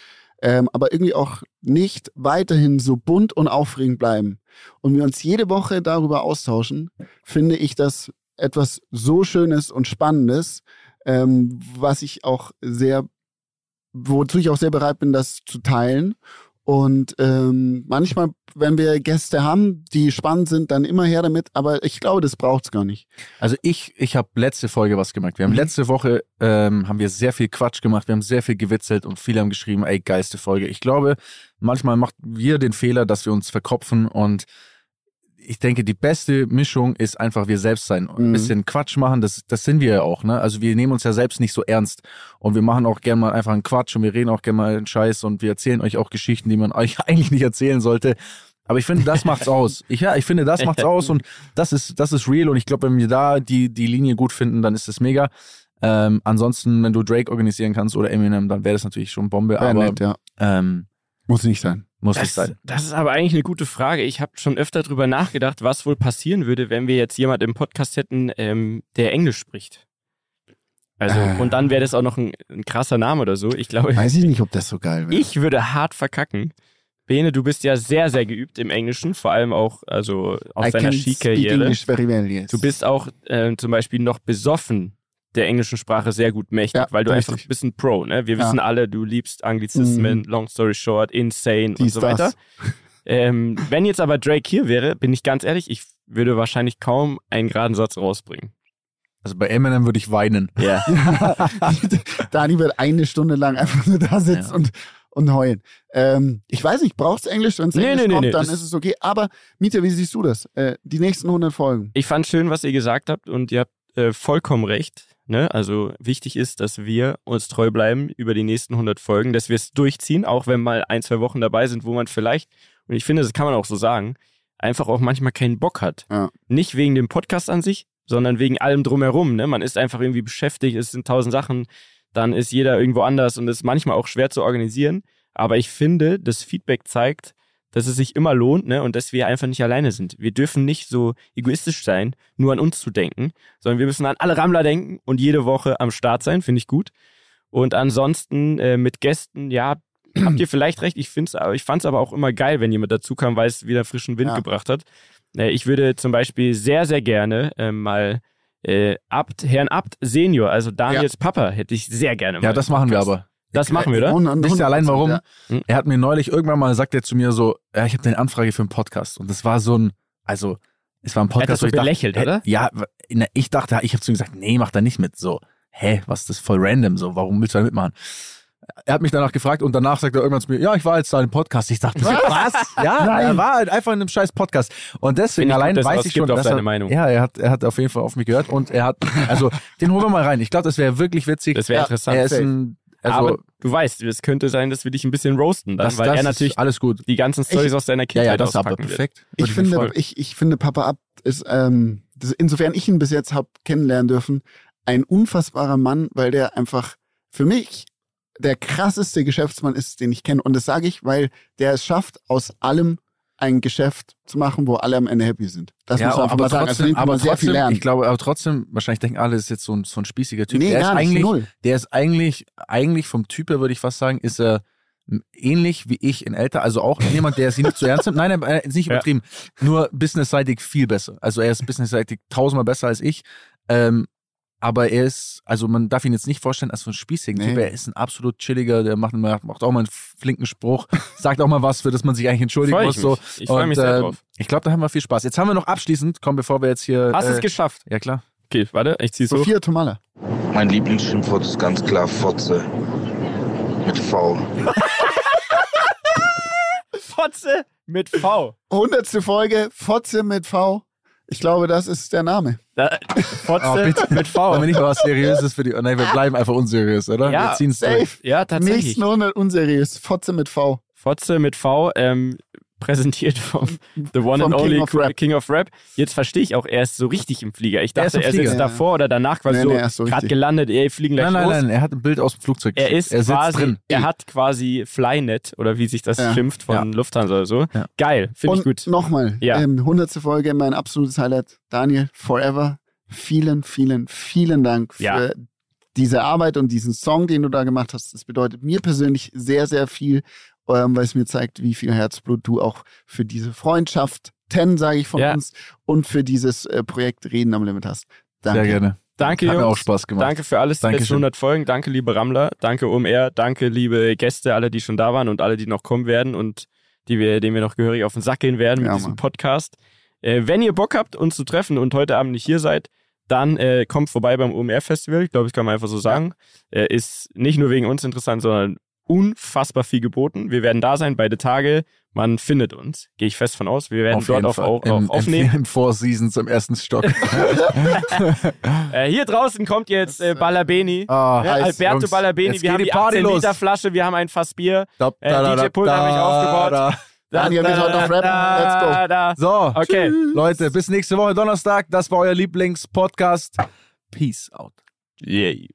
ähm, aber irgendwie auch nicht weiterhin so bunt und aufregend bleiben und wir uns jede Woche darüber austauschen, finde ich das etwas so Schönes und Spannendes, ähm, was ich auch sehr, wozu ich auch sehr bereit bin, das zu teilen. Und ähm, manchmal, wenn wir Gäste haben, die spannend sind, dann immer her damit. Aber ich glaube, das braucht's gar nicht. Also ich, ich habe letzte Folge was gemerkt. Wir haben Mhm. letzte Woche ähm, haben wir sehr viel Quatsch gemacht, wir haben sehr viel gewitzelt und viele haben geschrieben, ey, geilste Folge. Ich glaube, manchmal macht wir den Fehler, dass wir uns verkopfen und ich denke, die beste Mischung ist einfach wir selbst sein. Ein Mhm. bisschen Quatsch machen, das, das sind wir ja auch, ne? Also wir nehmen uns ja selbst nicht so ernst. Und wir machen auch gerne mal einfach einen Quatsch und wir reden auch gerne mal einen Scheiß und wir erzählen euch auch Geschichten, die man euch eigentlich nicht erzählen sollte. Aber ich finde, das macht's aus. Ich, ja, ich finde, das macht's aus und das ist, das ist real und ich glaube, wenn wir da die, die Linie gut finden, dann ist es mega. Ähm, ansonsten, wenn du Drake organisieren kannst oder Eminem, dann wäre das natürlich schon Bombe, Wär aber nett, ja. ähm, Muss nicht sein. Muss Das, sein. das ist aber eigentlich eine gute Frage. Ich habe schon öfter drüber nachgedacht, was wohl passieren würde, wenn wir jetzt jemand im Podcast hätten, ähm, der Englisch spricht. Also, Äh. und dann wäre das auch noch ein, ein krasser Name oder so. Ich glaube, Weiß ich nicht, ob das so geil wäre. ich würde hart verkacken. Bene, du bist ja sehr, sehr geübt im Englischen, vor allem auch also auf I deiner Skikarriere. Well, yes. Du bist auch ähm, zum Beispiel noch besoffen der englischen Sprache sehr gut mächtig, Ja, weil du richtig. einfach bist ein Pro. Ne? Wir Ja. wissen alle, du liebst Anglizismen, long story short, insane und Dies, so weiter. Ähm, wenn jetzt aber Drake hier wäre, bin ich ganz ehrlich, ich würde wahrscheinlich kaum einen geraden Satz rausbringen. Also bei Eminem würde ich weinen. Ja. Dani wird eine Stunde lang einfach nur da sitzen Ja. und, und heulen. Ähm, ich weiß nicht, brauchst Englisch? Wenn es Nee, Englisch nee, kommt, nee, dann ist es okay. Aber Mieter, wie siehst du das? Äh, die nächsten 100 Folgen. Ich fand schön, was ihr gesagt habt und ihr habt äh, vollkommen recht. Ne? Also wichtig ist, dass wir uns treu bleiben über die nächsten 100 Folgen, dass wir es durchziehen, auch wenn mal ein, zwei Wochen dabei sind, wo man vielleicht, und ich finde, das kann man auch so sagen, einfach auch manchmal keinen Bock hat. Ja. Nicht wegen dem Podcast an sich, sondern wegen allem drumherum. Ne? Man ist einfach irgendwie beschäftigt, es sind tausend Sachen, dann ist jeder irgendwo anders und es ist manchmal auch schwer zu organisieren. Aber ich finde, das Feedback zeigt, dass es sich immer lohnt ne? und dass wir einfach nicht alleine sind. Wir dürfen nicht so egoistisch sein, nur an uns zu denken, sondern wir müssen an alle Rammler denken und jede Woche am Start sein, finde ich gut. Und ansonsten äh, mit Gästen, ja, habt ihr vielleicht recht. Ich, find's, ich fand es aber auch immer geil, wenn jemand dazu kam, weil es wieder frischen Wind Ja. gebracht hat. Äh, ich würde zum Beispiel sehr, sehr gerne äh, mal Abt, Herrn Abt Senior, also Daniels Papa, hätte ich sehr gerne mal. Ja, das machen wir aber. Das machen wir, oder? Wisst ihr allein warum? Ja. Er hat mir neulich irgendwann mal sagt er zu mir so, ja, ich habe eine Anfrage für einen Podcast und das war so ein, also es war ein Er hat Podcast, wo ich dachte, belächelt, hä, oder? Ja, ich dachte, ich habe zu ihm gesagt, nee, mach da nicht mit. So, hä, was ist das voll random? So, warum willst du da mitmachen? Er hat mich danach gefragt und danach sagt er irgendwann zu mir, ja, ich war jetzt da im Podcast. Ich dachte, was? Ja, Nein. er war halt einfach in einem scheiß Podcast. Und deswegen gut, allein er weiß was ich schon, dass er, Meinung. ja, er hat, er hat auf jeden Fall auf mich gehört und er hat, also den holen wir mal rein. Ich glaube, das wäre wirklich witzig. Das wäre Ja, interessant. er ist ein, also aber du weißt, es könnte sein, dass wir dich ein bisschen roasten, dann, das, weil das er ist natürlich alles gut. die ganzen Stories aus seiner Ja, Kindheit ja, das ist aber perfekt. Ich mich finde, ich, ich finde, Papa Abt ist, ähm, das, insofern ich ihn bis jetzt habe kennenlernen dürfen, ein unfassbarer Mann, weil der einfach für mich der krasseste Geschäftsmann ist, den ich kenne. Und das sage ich, weil der es schafft, aus allem ein Geschäft zu machen, wo alle am Ende happy sind. Das muss man einfach mal sagen. Also trotzdem, aber man sehr viel trotzdem, lernen. ich glaube, aber trotzdem, wahrscheinlich denken alle, das ist jetzt so ein, so ein spießiger Typ. nee, der gar ist nicht, eigentlich, null. der ist eigentlich, eigentlich vom Typ her, würde ich fast sagen, ist er ähnlich wie ich in älter, also auch jemand, der sich nicht zu ernst nimmt. Nein, er ist nicht Ja. übertrieben. Nur businessseitig viel besser. Also er ist businessseitig tausendmal besser als ich. Ähm, aber er ist, also man darf ihn jetzt nicht vorstellen als so ein spießigen Nee. Typ. Er ist ein absolut chilliger, der macht, macht auch mal einen flinken Spruch, sagt auch mal was, für das man sich eigentlich entschuldigen Freu muss. ich So. Ich freue mich sehr äh, drauf. Ich glaube, da haben wir viel Spaß. Jetzt haben wir noch abschließend, komm, bevor wir jetzt hier. Hast du es äh, geschafft? Ja, klar. Okay, warte, ich zieh's hoch. Sophia Tomala. Mein Lieblingsschimpfwort ist ganz klar Fotze. Mit V. Fotze mit V. Hundertste Folge, Fotze mit V. Ich glaube, das ist der Name. Da, Fotze Oh, bitte. mit Wollen wir V. nicht mal was Seriöses für die. Oh, nein, wir bleiben einfach unseriös, oder? Ja, wir safe. durch. Ja, tatsächlich. Nächsten 100 unseriös. Fotze mit V. Fotze mit V, ähm, präsentiert vom The One Vom and King Only of Rap. King of Rap. Jetzt verstehe ich auch, er ist so richtig im Flieger. Ich Er ist dachte, er sitzt Flieger. davor oder danach quasi Nee, so, nee, er ist so gerade gelandet, ey, fliegen gleich Nein, nein, los. nein, er hat ein Bild aus dem Flugzeug Er ist er sitzt quasi, drin. er hat quasi Flynet oder wie sich das Ja. schimpft von Lufthansa oder so. Ja. Geil, finde ich Und gut. nochmal, Ja. ähm, 100. Folge, mein absolutes Highlight. Daniel, forever. Vielen, vielen, vielen Dank für Ja. diese Arbeit und diesen Song, den du da gemacht hast. Das bedeutet mir persönlich sehr, sehr viel, ähm, weil es mir zeigt, wie viel Herzblut du auch für diese Freundschaft, ten, sage ich von Ja. uns, und für dieses äh, Projekt Reden am Limit hast. Danke. Sehr gerne. Danke, Hat mir auch Spaß gemacht. Danke für alles, die letzten Dankeschön. 100 Folgen. Danke, liebe Rammler. Danke, OMR. Danke, liebe Gäste, alle, die schon da waren und alle, die noch kommen werden und die wir, denen wir noch gehörig auf den Sack gehen werden mit Ja, diesem Mann. Podcast. Äh, wenn ihr Bock habt, uns zu treffen und heute Abend nicht hier seid, dann äh, kommt vorbei beim OMR-Festival. Ich glaube, das kann man einfach so sagen. Äh, ist nicht nur wegen uns interessant, sondern unfassbar viel geboten. Wir werden da sein, beide Tage. Man findet uns. Gehe ich fest von aus. Wir werden Auf dort Fall. auch, Im, aufnehmen. Im, Im Four Seasons im ersten Stock. Äh, hier draußen kommt jetzt äh, Balabeni. Ah, Ja, Alberto Jungs. Balabeni, Jetzt wir haben die die Party 18 los. Liter Flasche, wir haben ein Fass Bier. Da, Äh, da, da, DJ Pult habe ich aufgebaut. da. Daniel, wir sollen noch rappen. Let's go. So, Okay. Leute, bis nächste Woche Donnerstag. Das war euer Lieblingspodcast. Peace out. Yay.